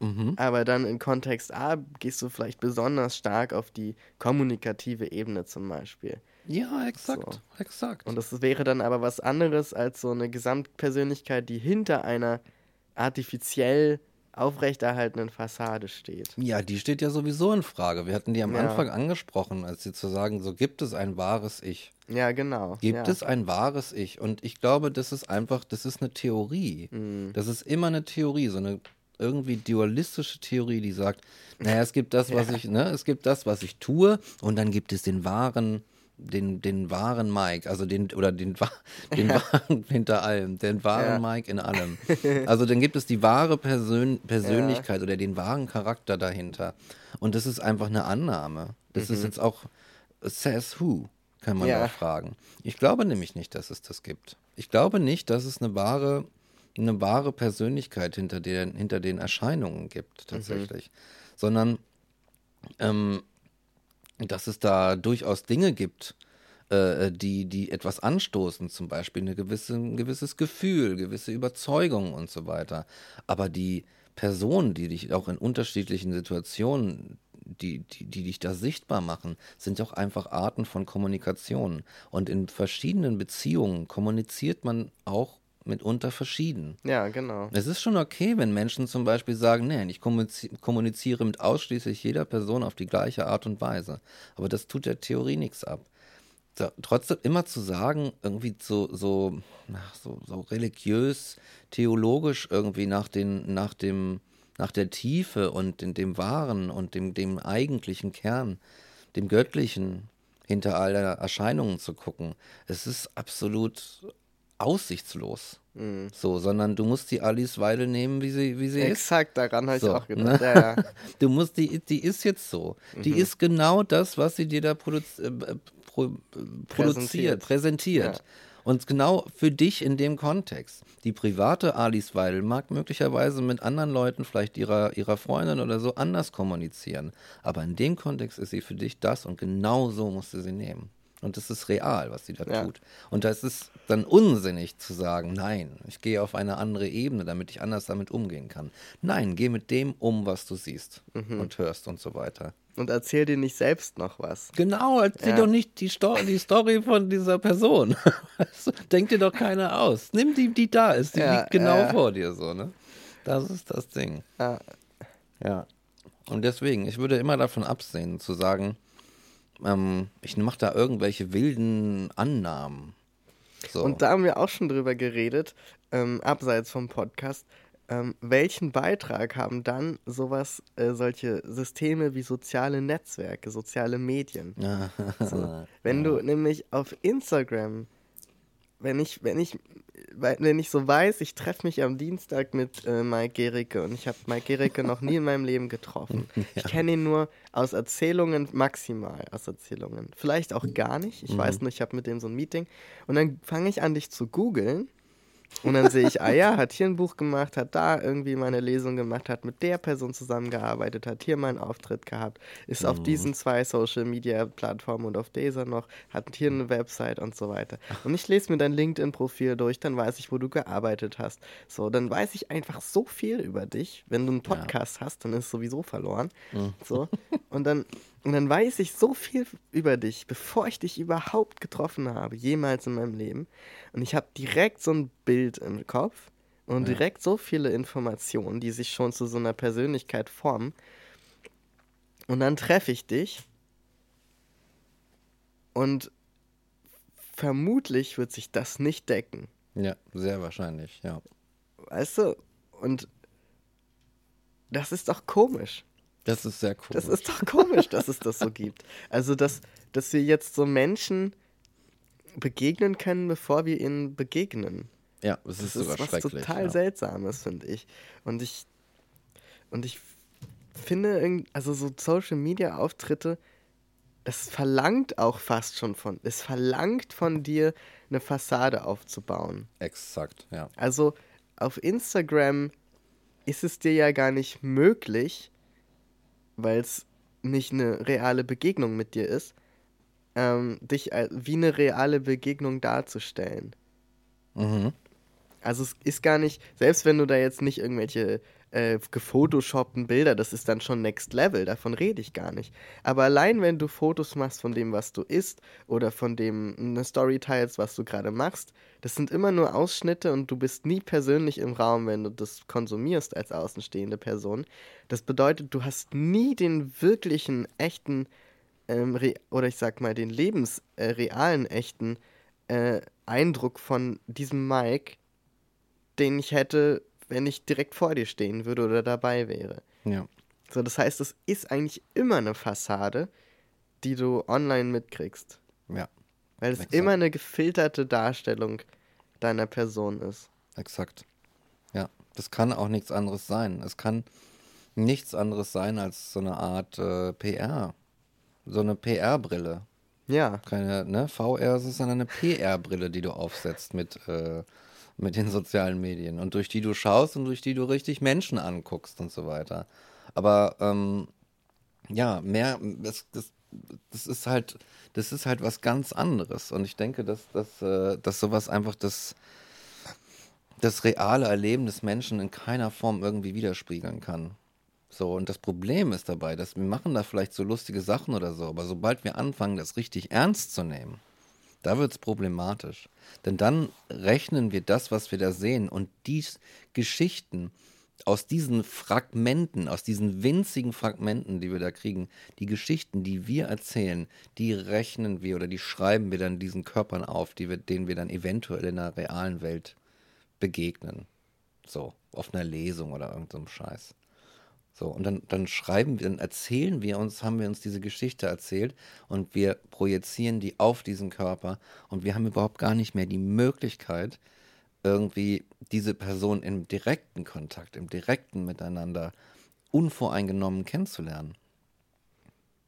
mhm. Aber dann in Kontext A gehst du vielleicht besonders stark auf die kommunikative Ebene zum Beispiel. ja, exakt, So. exakt. Und das wäre dann aber was anderes als so eine Gesamtpersönlichkeit, die hinter einer artifiziell aufrechterhaltenen Fassade steht. Ja, die steht ja sowieso in Frage. Wir hatten die am Ja. Anfang angesprochen, als sie zu sagen, so gibt es ein wahres Ich. Ja, genau. Gibt ja. es ein wahres Ich? Und ich glaube, das ist einfach, das ist eine Theorie. Mhm. Das ist immer eine Theorie, so eine irgendwie dualistische Theorie, die sagt, naja, es gibt das, was ich, ne, es gibt das, was ich tue, und dann gibt es den wahren, den, den wahren Mike, also den, oder den, den wahren hinter allem, den wahren Ja. Mike in allem. Also dann gibt es die wahre Persön Persönlichkeit oder den wahren Charakter dahinter. Und das ist einfach eine Annahme. Das ist jetzt auch says who, kann man Mhm. Ja. auch fragen. Ich glaube nämlich nicht, dass es das gibt. Ich glaube nicht, dass es eine wahre, eine wahre Persönlichkeit hinter den, hinter den Erscheinungen gibt, tatsächlich. Sondern ähm, dass es da durchaus Dinge gibt, äh, die, die etwas anstoßen, zum Beispiel eine gewisse, ein gewisses Gefühl, gewisse Überzeugung und so weiter. Aber die Personen, die dich auch in unterschiedlichen Situationen, die, die, die dich da sichtbar machen, sind doch einfach Arten von Kommunikation. Und in verschiedenen Beziehungen kommuniziert man auch mitunter verschieden. Ja, genau. Es ist schon okay, wenn Menschen zum Beispiel sagen, nee, ich kommunizi- kommuniziere mit ausschließlich jeder Person auf die gleiche Art und Weise. Aber das tut der Theorie nichts ab. Da, trotzdem immer zu sagen, irgendwie so, so, ach, so, so religiös, theologisch irgendwie nach, den, nach, dem, nach der Tiefe und in dem Wahren und dem, dem eigentlichen Kern, dem Göttlichen hinter aller Erscheinungen zu gucken, es ist absolut aussichtslos. Mhm. So, sondern du musst die Alice Weidel nehmen, wie sie, wie sie ist. Exakt, daran habe ich So, auch gedacht. ne? Ja, ja. Du musst, die, die ist jetzt so. Die Mhm. ist genau das, was sie dir da produz äh, äh, pro, äh, produziert, Präsentiert. präsentiert. Ja. Und genau für dich in dem Kontext. Die private Alice Weidel mag möglicherweise mit anderen Leuten, vielleicht ihrer, ihrer Freundin oder so, anders kommunizieren. Aber in dem Kontext ist sie für dich das und genau so musst du sie nehmen. Und das ist real, was sie da Ja. tut. Und das ist dann unsinnig zu sagen, nein, ich gehe auf eine andere Ebene, damit ich anders damit umgehen kann. Nein, geh mit dem um, was du siehst Mhm. und hörst und so weiter. Und erzähl dir nicht selbst noch was. Genau, erzähl Ja. doch nicht die, Sto die Story von dieser Person. Denk dir doch keiner aus. Nimm die, die da ist. Die Ja, liegt genau ja. vor dir so, ne? Das ist das Ding. Ja. Ja. Und deswegen, ich würde immer davon absehen, zu sagen, ähm, ich mache da irgendwelche wilden Annahmen. So. Und da haben wir auch schon drüber geredet, ähm, abseits vom Podcast. Ähm, welchen Beitrag haben dann sowas, äh, solche Systeme wie soziale Netzwerke, soziale Medien? So. Wenn du nämlich auf Instagram, wenn ich, wenn ich, wenn ich so weiß, ich treffe mich am Dienstag mit äh, Mike Gericke und ich habe Mike Gericke noch nie in meinem Leben getroffen. Ich kenne ihn nur aus Erzählungen, maximal aus Erzählungen. Vielleicht auch gar nicht. Ich weiß nur, ich habe mit dem so ein Meeting. Und dann fange ich an, dich zu googeln Und dann sehe ich, ah ja, hat hier ein Buch gemacht, hat da irgendwie meine Lesung gemacht, hat mit der Person zusammengearbeitet, hat hier meinen Auftritt gehabt, ist auf diesen zwei Social Media Plattformen und auf dieser noch, hat hier eine Website und so weiter. Und ich lese mir dein LinkedIn-Profil durch, dann weiß ich, wo du gearbeitet hast. So, dann weiß ich einfach so viel über dich. Wenn du einen Podcast hast, dann ist sowieso verloren. So. Und dann, und dann weiß ich so viel über dich, bevor ich dich überhaupt getroffen habe, jemals in meinem Leben. Und ich habe direkt so ein Bild im Kopf und direkt so viele Informationen, die sich schon zu so einer Persönlichkeit formen. Und dann treffe ich dich und vermutlich wird sich das nicht decken. Ja, sehr wahrscheinlich, ja. Weißt du? Und das ist doch komisch. Das ist sehr cool. Das ist doch komisch, dass es das so gibt. Also, dass, dass wir jetzt so Menschen begegnen können, bevor wir ihnen begegnen. ja, es ist Das sogar ist was schrecklich. total ja. Seltsames, finde ich. Und ich und ich finde, also so Social Media Auftritte, es verlangt auch fast schon von, es verlangt von dir, eine Fassade aufzubauen. Exakt, ja. Also auf Instagram ist es dir ja gar nicht möglich, weil es nicht eine reale Begegnung mit dir ist, ähm, dich wie eine reale Begegnung darzustellen. Mhm. Also es ist gar nicht, selbst wenn du da jetzt nicht irgendwelche äh, gefotoshoppten Bilder, das ist dann schon Next Level, davon rede ich gar nicht. Aber allein wenn du Fotos machst von dem, was du isst oder von dem eine Story teilst, was du gerade machst, das sind immer nur Ausschnitte und du bist nie persönlich im Raum, wenn du das konsumierst als außenstehende Person. Das bedeutet, du hast nie den wirklichen, echten ähm, oder ich sag mal den lebensrealen, äh, echten äh, Eindruck von diesem Mike, den ich hätte, wenn ich direkt vor dir stehen würde oder dabei wäre. Ja. So, das heißt, es ist eigentlich immer eine Fassade, die du online mitkriegst. Ja, Weil es Exakt. immer eine gefilterte Darstellung deiner Person ist. exakt. Ja, das kann auch nichts anderes sein. Es kann nichts anderes sein als so eine Art äh, PR. So eine PR-Brille. Ja, Keine, ne, VR, dann eine PR-Brille, die du aufsetzt mit, äh, mit den sozialen Medien und durch die du schaust und durch die du richtig Menschen anguckst und so weiter. Aber ähm, ja, mehr, das, das, das ist halt, das ist halt was ganz anderes. Und ich denke, dass, dass, äh, dass sowas einfach das, das reale Erleben des Menschen in keiner Form irgendwie widerspiegeln kann. So, und das Problem ist dabei, dass wir machen da vielleicht so lustige Sachen oder so, aber sobald wir anfangen, das richtig ernst zu nehmen, da wird es problematisch. Denn dann rechnen wir das, was wir da sehen und die Geschichten aus diesen Fragmenten, aus diesen winzigen Fragmenten, die wir da kriegen, die Geschichten, die wir erzählen, die rechnen wir oder die schreiben wir dann diesen Körpern auf, die wir, denen wir dann eventuell in der realen Welt begegnen. So, auf einer Lesung oder irgendeinem Scheiß. So, und dann, dann schreiben wir, dann erzählen wir uns, haben wir uns diese Geschichte erzählt und wir projizieren die auf diesen Körper und wir haben überhaupt gar nicht mehr die Möglichkeit, irgendwie diese Person im direkten Kontakt, im direkten Miteinander unvoreingenommen kennenzulernen.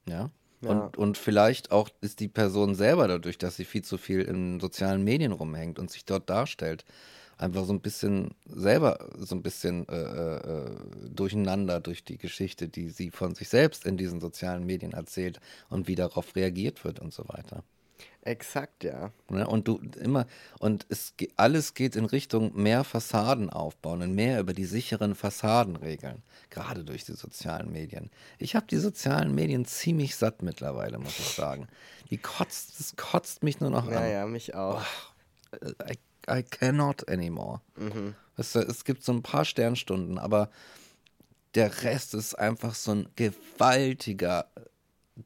Ja. Ja. Und, und vielleicht auch ist die Person selber dadurch, dass sie viel zu viel in sozialen Medien rumhängt und sich dort darstellt, einfach so ein bisschen selber so ein bisschen äh, äh, durcheinander durch die Geschichte, die sie von sich selbst in diesen sozialen Medien erzählt und wie darauf reagiert wird und so weiter. exakt, ja. Ne? Und du immer, und es alles geht in Richtung mehr Fassaden aufbauen und mehr über die sicheren Fassaden regeln. Gerade durch die sozialen Medien. Ich habe die sozialen Medien ziemlich satt mittlerweile, muss ich sagen. Die kotzt, das kotzt mich nur noch Ja, an. ja, mich auch. I, I cannot anymore. Es, es gibt so ein paar Sternstunden, aber der Rest ist einfach so ein gewaltiger,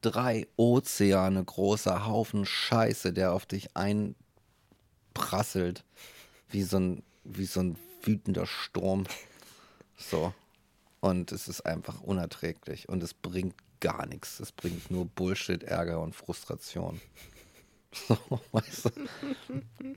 drei Ozeane großer Haufen Scheiße, der auf dich einprasselt. Wie so ein, wie so ein wütender Sturm. So. Und es ist einfach unerträglich. Und es bringt gar nichts. Es bringt nur Bullshit, Ärger und Frustration. So, weißt du?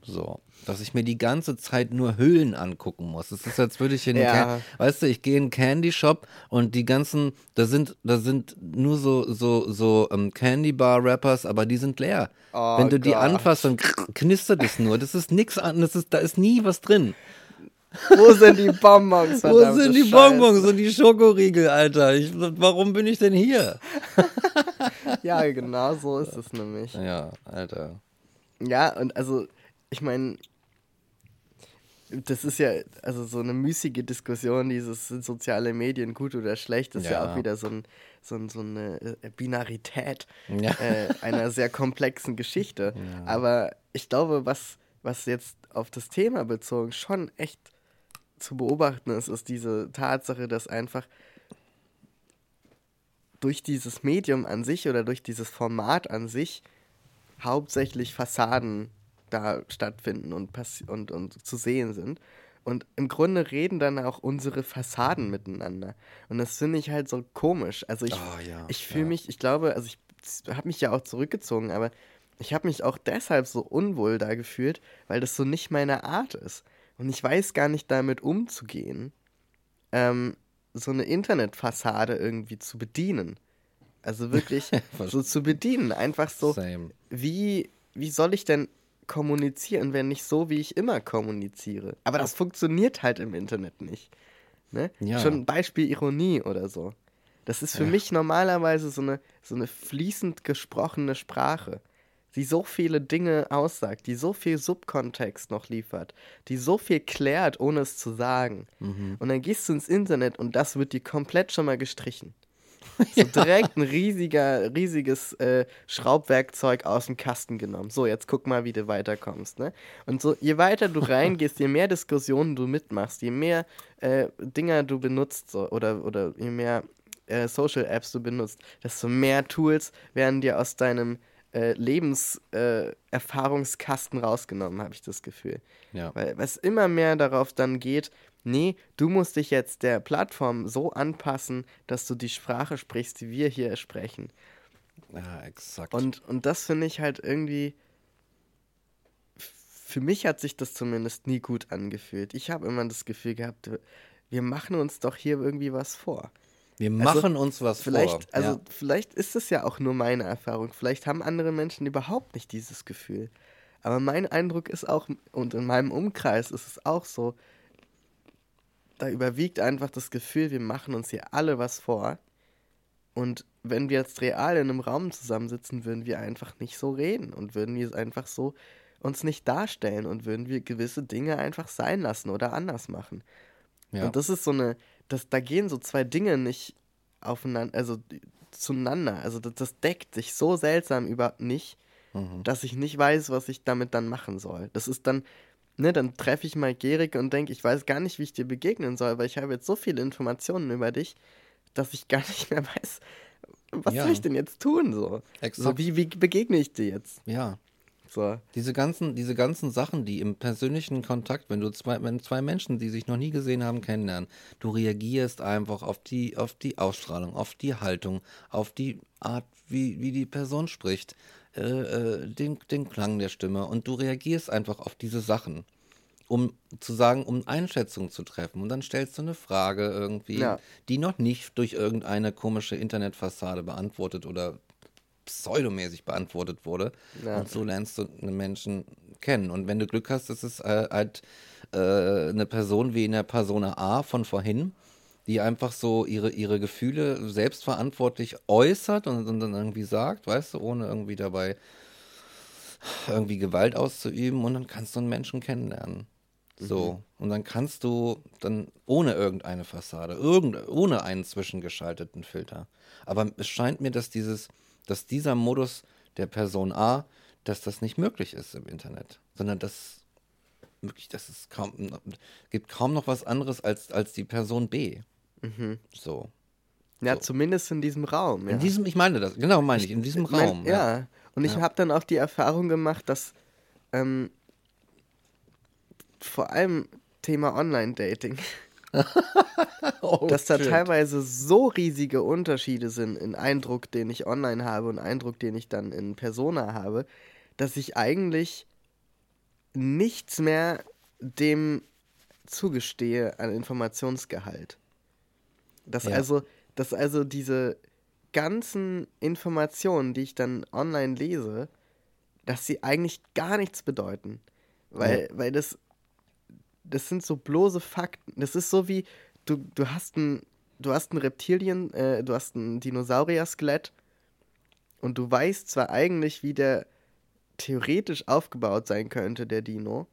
So. Dass ich mir die ganze Zeit nur Hüllen angucken muss. Es ist, als würde ich in Ja. Can weißt du, ich gehe in einen Candy Shop und die ganzen, da sind, da sind nur so, so, so ähm, Candy Bar Rappers, aber die sind leer. Oh Wenn du die Gott. anfasst, dann knistert es nur. Das ist nix an, das ist, da ist nie was drin. Wo sind die Bonbons? Wo sind die Scheiße? Bonbons und die Schokoriegel, Alter? Ich, warum bin ich denn hier? Ja, genau so ist es nämlich. Ja, Alter. Ja, und also, ich meine, das ist ja also so eine müßige Diskussion, dieses sind soziale Medien gut oder schlecht, ist ja, Ja. auch wieder so, ein, so, ein, so eine äh, Binarität Ja. äh, einer sehr komplexen Geschichte. Aber ich glaube, was, was jetzt auf das Thema bezogen schon echt zu beobachten ist, ist diese Tatsache, dass einfach durch dieses Medium an sich oder durch dieses Format an sich hauptsächlich Fassaden da stattfinden und, und, und zu sehen sind. Und im Grunde reden dann auch unsere Fassaden miteinander. Und das finde ich halt so komisch. Also ich, Oh, ja, ich fühle ja. mich, ich glaube, also ich habe mich ja auch zurückgezogen, aber ich habe mich auch deshalb so unwohl da gefühlt, weil das so nicht meine Art ist. Und ich weiß gar nicht damit umzugehen, ähm, so eine Internetfassade irgendwie zu bedienen. Also wirklich so zu bedienen. Einfach so, Same. wie, wie soll ich denn kommunizieren, wenn nicht so, wie ich immer kommuniziere? Aber das funktioniert halt im Internet nicht. Ne? Ja. Schon ein Beispiel Ironie oder so. Das ist für mich normalerweise so eine, so eine fließend gesprochene Sprache, die so viele Dinge aussagt, die so viel Subkontext noch liefert, die so viel klärt, ohne es zu sagen. Und dann gehst du ins Internet und das wird dir komplett schon mal gestrichen. So direkt ein riesiger, riesiges äh, Schraubwerkzeug aus dem Kasten genommen. So, jetzt guck mal, wie du weiterkommst. Ne? Und so, je weiter du reingehst, je mehr Diskussionen du mitmachst, je mehr äh, Dinger du benutzt so, oder, oder je mehr äh, Social Apps du benutzt, desto mehr Tools werden dir aus deinem äh, Lebenserfahrungskasten äh, rausgenommen, habe ich das Gefühl. Ja. Weil es immer mehr darauf dann geht, nee, du musst dich jetzt der Plattform so anpassen, dass du die Sprache sprichst, die wir hier sprechen. Ja, exakt. Und, und das finde ich halt irgendwie. Für mich hat sich das zumindest nie gut angefühlt. Ich habe immer das Gefühl gehabt, wir machen uns doch hier irgendwie was vor. Wir machen uns was also Vielleicht, vor. also ja. vielleicht ist es ja auch nur meine Erfahrung. Vielleicht haben andere Menschen überhaupt nicht dieses Gefühl. Aber mein Eindruck ist auch, und in meinem Umkreis ist es auch so, da überwiegt einfach das Gefühl, wir machen uns hier alle was vor. Und wenn wir jetzt real in einem Raum zusammensitzen, würden wir einfach nicht so reden und würden wir einfach so uns nicht darstellen und würden wir gewisse Dinge einfach sein lassen oder anders machen. ja. Und das ist so eine, das, da gehen so zwei Dinge nicht aufeinander, also zueinander. Also das, das deckt sich so seltsam überhaupt nicht, Mhm. dass ich nicht weiß, was ich damit dann machen soll. Das ist dann, ne, dann treffe ich mal Gerig und denke, ich weiß gar nicht, wie ich dir begegnen soll, weil ich habe jetzt so viele Informationen über dich, dass ich gar nicht mehr weiß, was Ja. soll ich denn jetzt tun so? So, Exakt. wie, wie begegne ich dir jetzt? ja. So. Diese ganzen, diese ganzen Sachen, die im persönlichen Kontakt, wenn du zwei, wenn zwei Menschen, die sich noch nie gesehen haben, kennenlernen, du reagierst einfach auf die, auf die Ausstrahlung, auf die Haltung, auf die Art, wie, wie die Person spricht, äh, äh, den, den Klang der Stimme und du reagierst einfach auf diese Sachen, um zu sagen, um Einschätzungen zu treffen. Und dann stellst du eine Frage irgendwie, Ja. die noch nicht durch irgendeine komische Internetfassade beantwortet oder pseudomäßig beantwortet wurde. Ja. Und so lernst du einen Menschen kennen. Und wenn du Glück hast, ist es äh, halt äh, eine Person wie in der Persona A von vorhin, die einfach so ihre, ihre Gefühle selbstverantwortlich äußert und, und dann irgendwie sagt, weißt du, ohne irgendwie dabei irgendwie Gewalt auszuüben und dann kannst du einen Menschen kennenlernen. So. Und dann kannst du dann ohne irgendeine Fassade, irgend, ohne einen zwischengeschalteten Filter. Aber es scheint mir, dass dieses, dass dieser Modus der Person A, dass das nicht möglich ist im Internet, sondern dass wirklich, dass es kaum gibt kaum noch was anderes als, als die Person B. So. Ja, So. zumindest in diesem Raum. Ja. In diesem, ich meine das, genau meine ich, in diesem Ich mein, Raum. ja. Und ich Ja. habe dann auch die Erfahrung gemacht, dass ähm, vor allem Thema Online-Dating, Oh, dass da shit. teilweise so riesige Unterschiede sind in Eindruck, den ich online habe und Eindruck, den ich dann in Persona habe, dass ich eigentlich nichts mehr dem zugestehe an Informationsgehalt. Dass Ja. also, dass also diese ganzen Informationen, die ich dann online lese, dass sie eigentlich gar nichts bedeuten. Weil, weil das, das sind so bloße Fakten. Das ist so wie, du, du hast ein, du hast ein Reptilien, äh, du hast ein Dinosaurier-Skelett und du weißt zwar eigentlich, wie der theoretisch aufgebaut sein könnte, der Dino,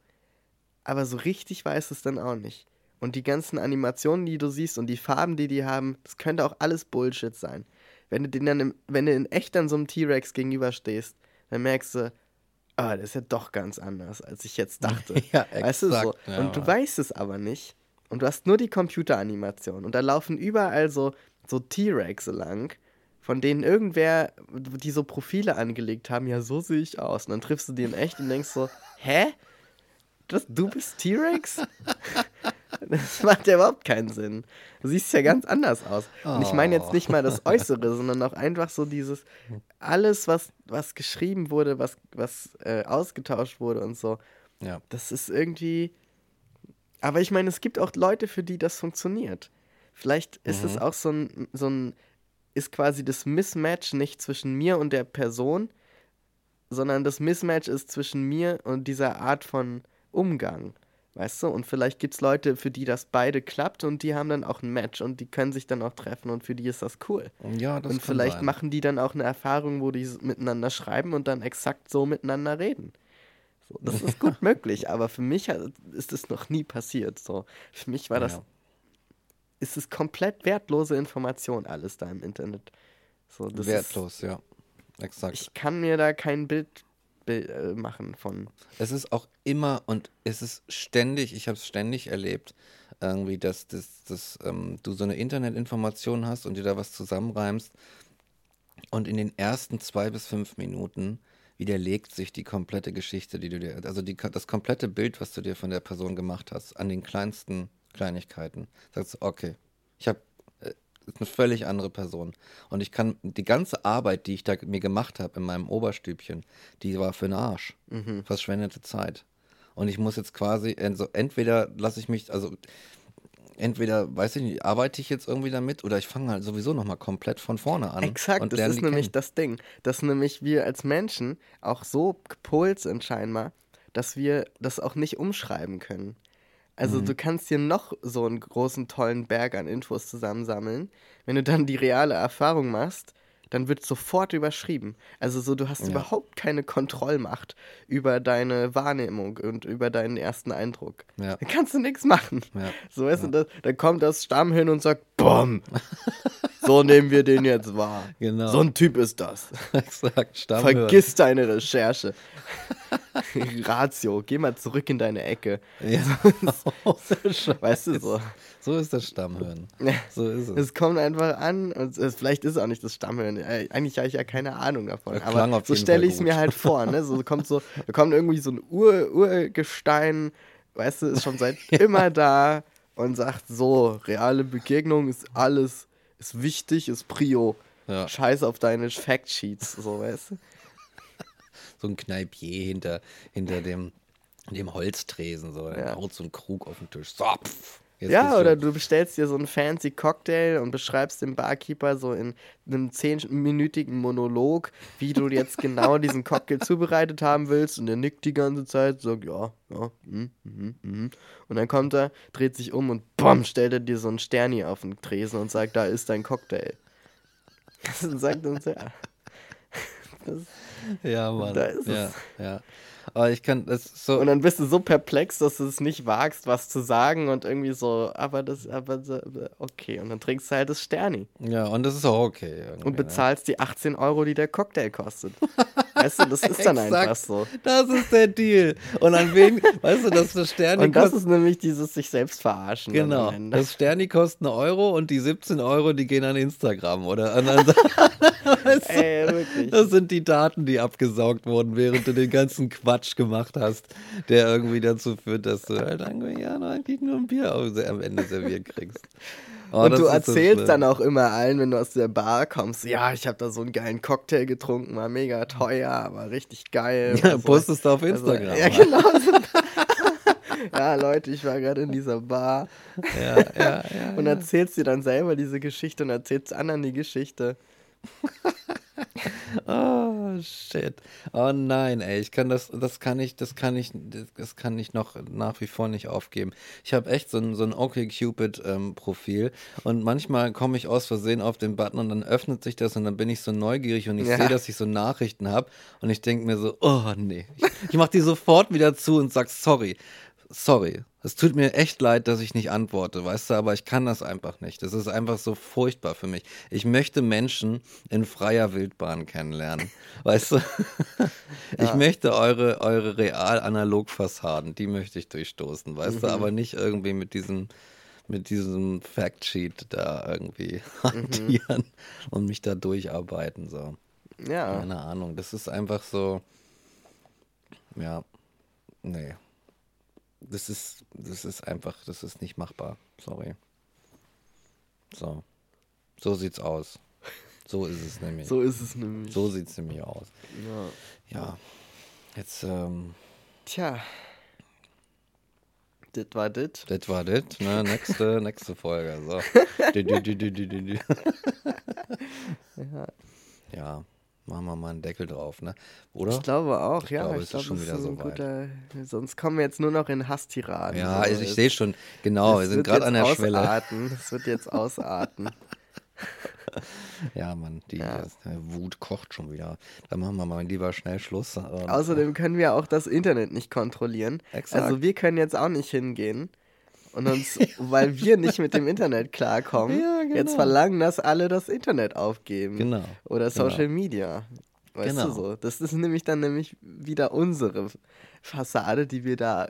aber so richtig weiß es dann auch nicht. Und die ganzen Animationen, die du siehst und die Farben, die die haben, das könnte auch alles Bullshit sein. Wenn du den dann, im, wenn du in echt dann so einem T-Rex gegenüberstehst, dann merkst du, ah, das ist ja doch ganz anders, als ich jetzt dachte. Ja, weißt du so? exakt, ja. Und du weißt es aber nicht. Und du hast nur die Computeranimation. Und da laufen überall so, so T-Rexe lang, von denen irgendwer, die so Profile angelegt haben, ja, so sehe ich aus. Und dann triffst du die in echt und denkst so, hä? Das, du bist T-Rex? Das macht ja überhaupt keinen Sinn. Du siehst ja ganz anders aus. Und ich meine jetzt nicht mal das Äußere, sondern auch einfach so dieses, alles, was, was geschrieben wurde, was, was äh, ausgetauscht wurde und so, Ja. das ist irgendwie. Aber ich meine, es gibt auch Leute, für die das funktioniert. Vielleicht ist es auch so ein, so ein, ist quasi das Mismatch nicht zwischen mir und der Person, sondern das Mismatch ist zwischen mir und dieser Art von Umgang. Weißt du? Und vielleicht gibt es Leute, für die das beide klappt und die haben dann auch ein Match und die können sich dann auch treffen und für die ist das cool. Ja, das und vielleicht sein. machen die dann auch eine Erfahrung, wo die miteinander schreiben und dann exakt so miteinander reden. So, das ist gut möglich, aber für mich ist es noch nie passiert. So. Für mich war das, Ja. ist es komplett wertlose Information, alles da im Internet. So, Wertlos, ja. Ist, Exakt. ich kann mir da kein Bild, machen von. Es ist auch immer und es ist ständig, ich habe es ständig erlebt, irgendwie, dass, dass, dass ähm, du so eine Internetinformation hast und dir da was zusammenreimst und in den ersten zwei bis fünf Minuten widerlegt sich die komplette Geschichte, die du dir, also die, das komplette Bild, was du dir von der Person gemacht hast, an den kleinsten Kleinigkeiten. Sagst du, okay, ich habe ist eine völlig andere Person. Und ich kann die ganze Arbeit, die ich da mir gemacht habe in meinem Oberstübchen, die war für den Arsch. Verschwendete Zeit. Und ich muss jetzt quasi, also entweder lasse ich mich, also entweder, weiß ich nicht, arbeite ich jetzt irgendwie damit oder ich fange halt sowieso nochmal komplett von vorne an. Exakt, das ist nämlich kennen. das Ding, dass nämlich wir als Menschen auch so gepolt sind scheinbar, dass wir das auch nicht umschreiben können. Also Mhm. du kannst dir noch so einen großen, tollen Berg an Infos zusammensammeln. Wenn du dann die reale Erfahrung machst, dann wird sofort überschrieben. Also so, du hast Ja. überhaupt keine Kontrollmacht über deine Wahrnehmung und über deinen ersten Eindruck. Ja. Da kannst du nichts machen. Ja. So weißt du, da, da kommt das Stamm hin und sagt, BOM! So nehmen wir den jetzt wahr. Genau. So ein Typ ist das. Exakt, Stammhören. Vergiss deine Recherche. Ratio, geh mal zurück in deine Ecke. Ja. Weißt du so. So ist das Stammhören. So ist es. Es kommt einfach an und es, vielleicht ist es auch nicht das Stammhören. Eigentlich habe ich ja keine Ahnung davon. Aber so stelle ich es mir halt vor. Ne? So kommt so, da kommt irgendwie so ein Ur, Urgestein, weißt du, ist schon seit immer da und sagt so, reale Begegnung ist alles, ist wichtig, ist Prio. Ja. Scheiß auf deine Factsheets, so weißt du. so ein Kneipier hinter, hinter dem, dem Holztresen. So. Ja. haut so einen Krug auf den Tisch. So, pff, jetzt Ja, oder du bestellst dir so einen fancy Cocktail und beschreibst dem Barkeeper so in einem zehnminütigen Monolog, wie du jetzt genau diesen Cocktail zubereitet haben willst und der nickt die ganze Zeit, sagt ja, ja, mhm, mhm, mhm. Und dann kommt er, dreht sich um und bumm, stellt er dir so einen Sterni auf den Tresen und sagt, da ist dein Cocktail. Das sagt uns ja. Das, Ja, Mann. Da ist ja, es. ja. Aber ich kann, das so. und dann bist du so perplex, dass du es nicht wagst, was zu sagen und irgendwie so, aber das, aber okay. Und dann trinkst du halt das Sterni. ja, und das ist auch okay. und ne? bezahlst die 18 Euro, die der Cocktail kostet. weißt du, das ist dann einfach so. Das ist der Deal. Und an wen, weißt du, dass das Sterni Und das ist nämlich dieses sich selbst verarschen. Genau. Das Sterni kostet eine Euro und die 17 Euro, die gehen an Instagram oder an, an weißt du? Ey, wirklich. Das sind die Daten, die abgesaugt wurden, während du den ganzen Quatsch gemacht hast, der irgendwie dazu führt, dass du halt irgendwie, ja, eigentlich nur ein Bier am Ende serviert kriegst. Oh, und du so erzählst schlimm. dann auch immer allen, wenn du aus der Bar kommst, ja, ich habe da so einen geilen Cocktail getrunken, war mega teuer, aber richtig geil. Ja, so. postest du auf Also, Instagram. ja, genau. ja, Leute, ich war gerade in dieser Bar ja, ja, ja, und erzählst dir dann selber diese Geschichte und erzählst anderen die Geschichte. Oh, shit. Oh nein, ey, ich kann das, das kann ich, das kann ich, das kann ich noch nach wie vor nicht aufgeben. Ich habe echt so ein, so ein OkCupid-Profil und manchmal komme ich aus Versehen auf den Button und dann öffnet sich das und dann bin ich so neugierig und ich Ja. sehe, dass ich so Nachrichten habe und ich denke mir so, oh nee. Ich, ich mache die sofort wieder zu und sag sorry. Sorry. Es tut mir echt leid, dass ich nicht antworte, weißt du, aber ich kann das einfach nicht. Das ist einfach so furchtbar für mich. Ich möchte Menschen in freier Wildbahn kennenlernen, weißt du? Ich möchte eure, eure real-analog-Fassaden, die möchte ich durchstoßen, weißt du, aber nicht irgendwie mit diesem, mit diesem Factsheet da irgendwie hantieren und mich da durcharbeiten, so. Ja. Keine Ahnung, das ist einfach so, ja, nee. Das ist, das ist einfach, das ist nicht machbar. Sorry. So. So sieht's aus. So ist es nämlich. So ist es nämlich. So sieht's nämlich aus. Ja. Ja. Jetzt, ähm, Tja. Das war das. das war das, ne? Nächste, nächste Folge. So. Du. Ja, machen wir mal einen Deckel drauf, ne? Oder? Ich glaube auch, Ich ja. glaube, ich es ist glaube, schon das wieder ist ein so weit. guter. Sonst kommen wir jetzt nur noch in Hasstiraden. ja, So, also ich sehe schon, genau, wir sind gerade an der jetzt Schwelle. Ausarten. Es wird jetzt ausarten. Ja, Mann, die Ja. das- Wut kocht schon wieder. Dann machen wir mal lieber schnell Schluss. Und, Außerdem können wir auch das Internet nicht kontrollieren. Exakt. Also wir können jetzt auch nicht hingehen und uns, weil wir nicht mit dem Internet klarkommen, Ja, genau. jetzt verlangen, dass alle das Internet aufgeben. Genau, Oder genau. Social Media. Weißt Genau. du so? Das ist nämlich dann nämlich wieder unsere Fassade, die wir da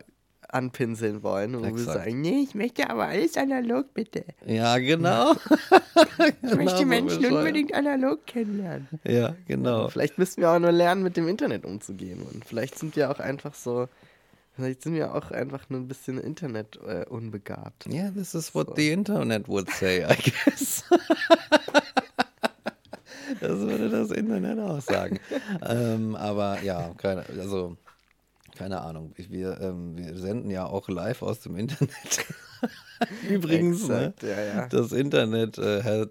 anpinseln wollen. Und wo wir Exakt. sagen, nee, ich möchte aber alles analog, bitte. Ja, genau. Ich möchte so Menschen unbedingt analog kennenlernen. Ja, genau. Vielleicht müssen wir auch nur lernen, mit dem Internet umzugehen. Und vielleicht sind wir auch einfach so, vielleicht sind wir auch einfach nur ein bisschen Internet äh, unbegabt. Yeah, this is what So. the internet would say, I guess. das würde das Internet auch sagen. ähm, aber ja, keine, also keine Ahnung. Wir, ähm, wir senden ja auch live aus dem Internet. Übrigens, ne? Exakt, ja, ja. das Internet äh, has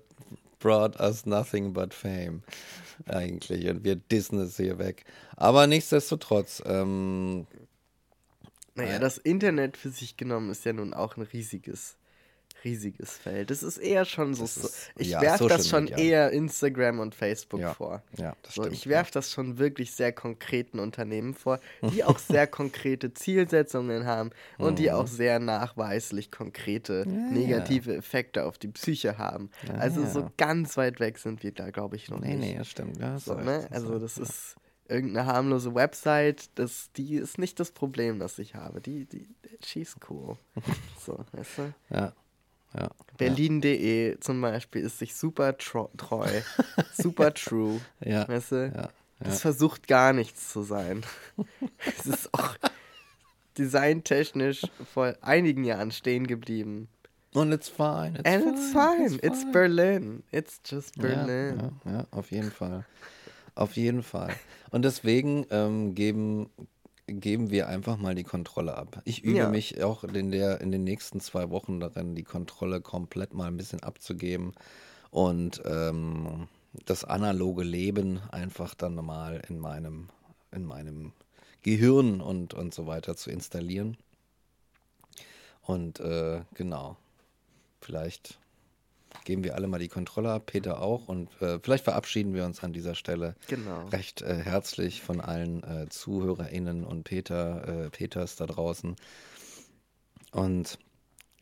brought us nothing but fame. Eigentlich. Und wir dissen es hier weg. Aber nichtsdestotrotz, ähm, Naja, das Internet für sich genommen ist ja nun auch ein riesiges, riesiges Feld. Das ist eher schon so. So ist- ich ja, werfe das schon Media. eher Instagram und Facebook Ja, vor. ja, das so, stimmt, ich ja. werfe das schon wirklich sehr konkreten Unternehmen vor, die auch sehr konkrete Zielsetzungen haben und die Mhm. auch sehr nachweislich konkrete negative Effekte auf die Psyche haben. also ja. so ganz weit weg sind wir da, glaube ich, noch nee, nicht. nee, das stimmt. Ja, hast So, recht, ne? Also das ja. ist irgendeine harmlose Website, das, die ist nicht das Problem, das ich habe. Die, die, she's cool. so, weißt du? Ja, ja. Berlin.de zum Beispiel ist sich super treu, super true. Ja, Weißt du? ja, Das versucht gar nichts zu sein. Es ist auch designtechnisch vor einigen Jahren stehen geblieben. Und it's fine. It's And it's fine. It's fine. Berlin. It's just Berlin. Ja, ja, ja, auf jeden Fall. Auf jeden Fall. Und deswegen ähm, geben, geben wir einfach mal die Kontrolle ab. Ich übe Ja. mich auch in, der, in den nächsten zwei Wochen darin, die Kontrolle komplett mal ein bisschen abzugeben und ähm, das analoge Leben einfach dann mal in meinem, in meinem Gehirn und, und so weiter zu installieren. Und äh, genau, vielleicht geben wir alle mal die Kontrolle ab, Peter auch. Und äh, vielleicht verabschieden wir uns an dieser Stelle Genau. recht äh, herzlich von allen äh, ZuhörerInnen und Peter, äh, Peters da draußen. Und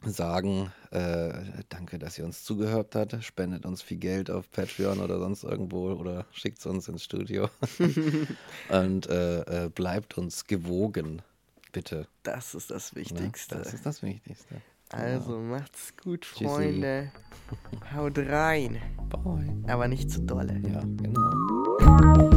sagen, äh, danke, dass ihr uns zugehört habt. Spendet uns viel Geld auf Patreon oder sonst irgendwo oder schickt es uns ins Studio. und äh, äh, bleibt uns gewogen, bitte. Das ist das Ne? Wichtigste. Das ist das Wichtigste. Also macht's gut, Tschüssi. Freunde. Haut rein. Bye. Aber nicht zu dolle. Ja, genau.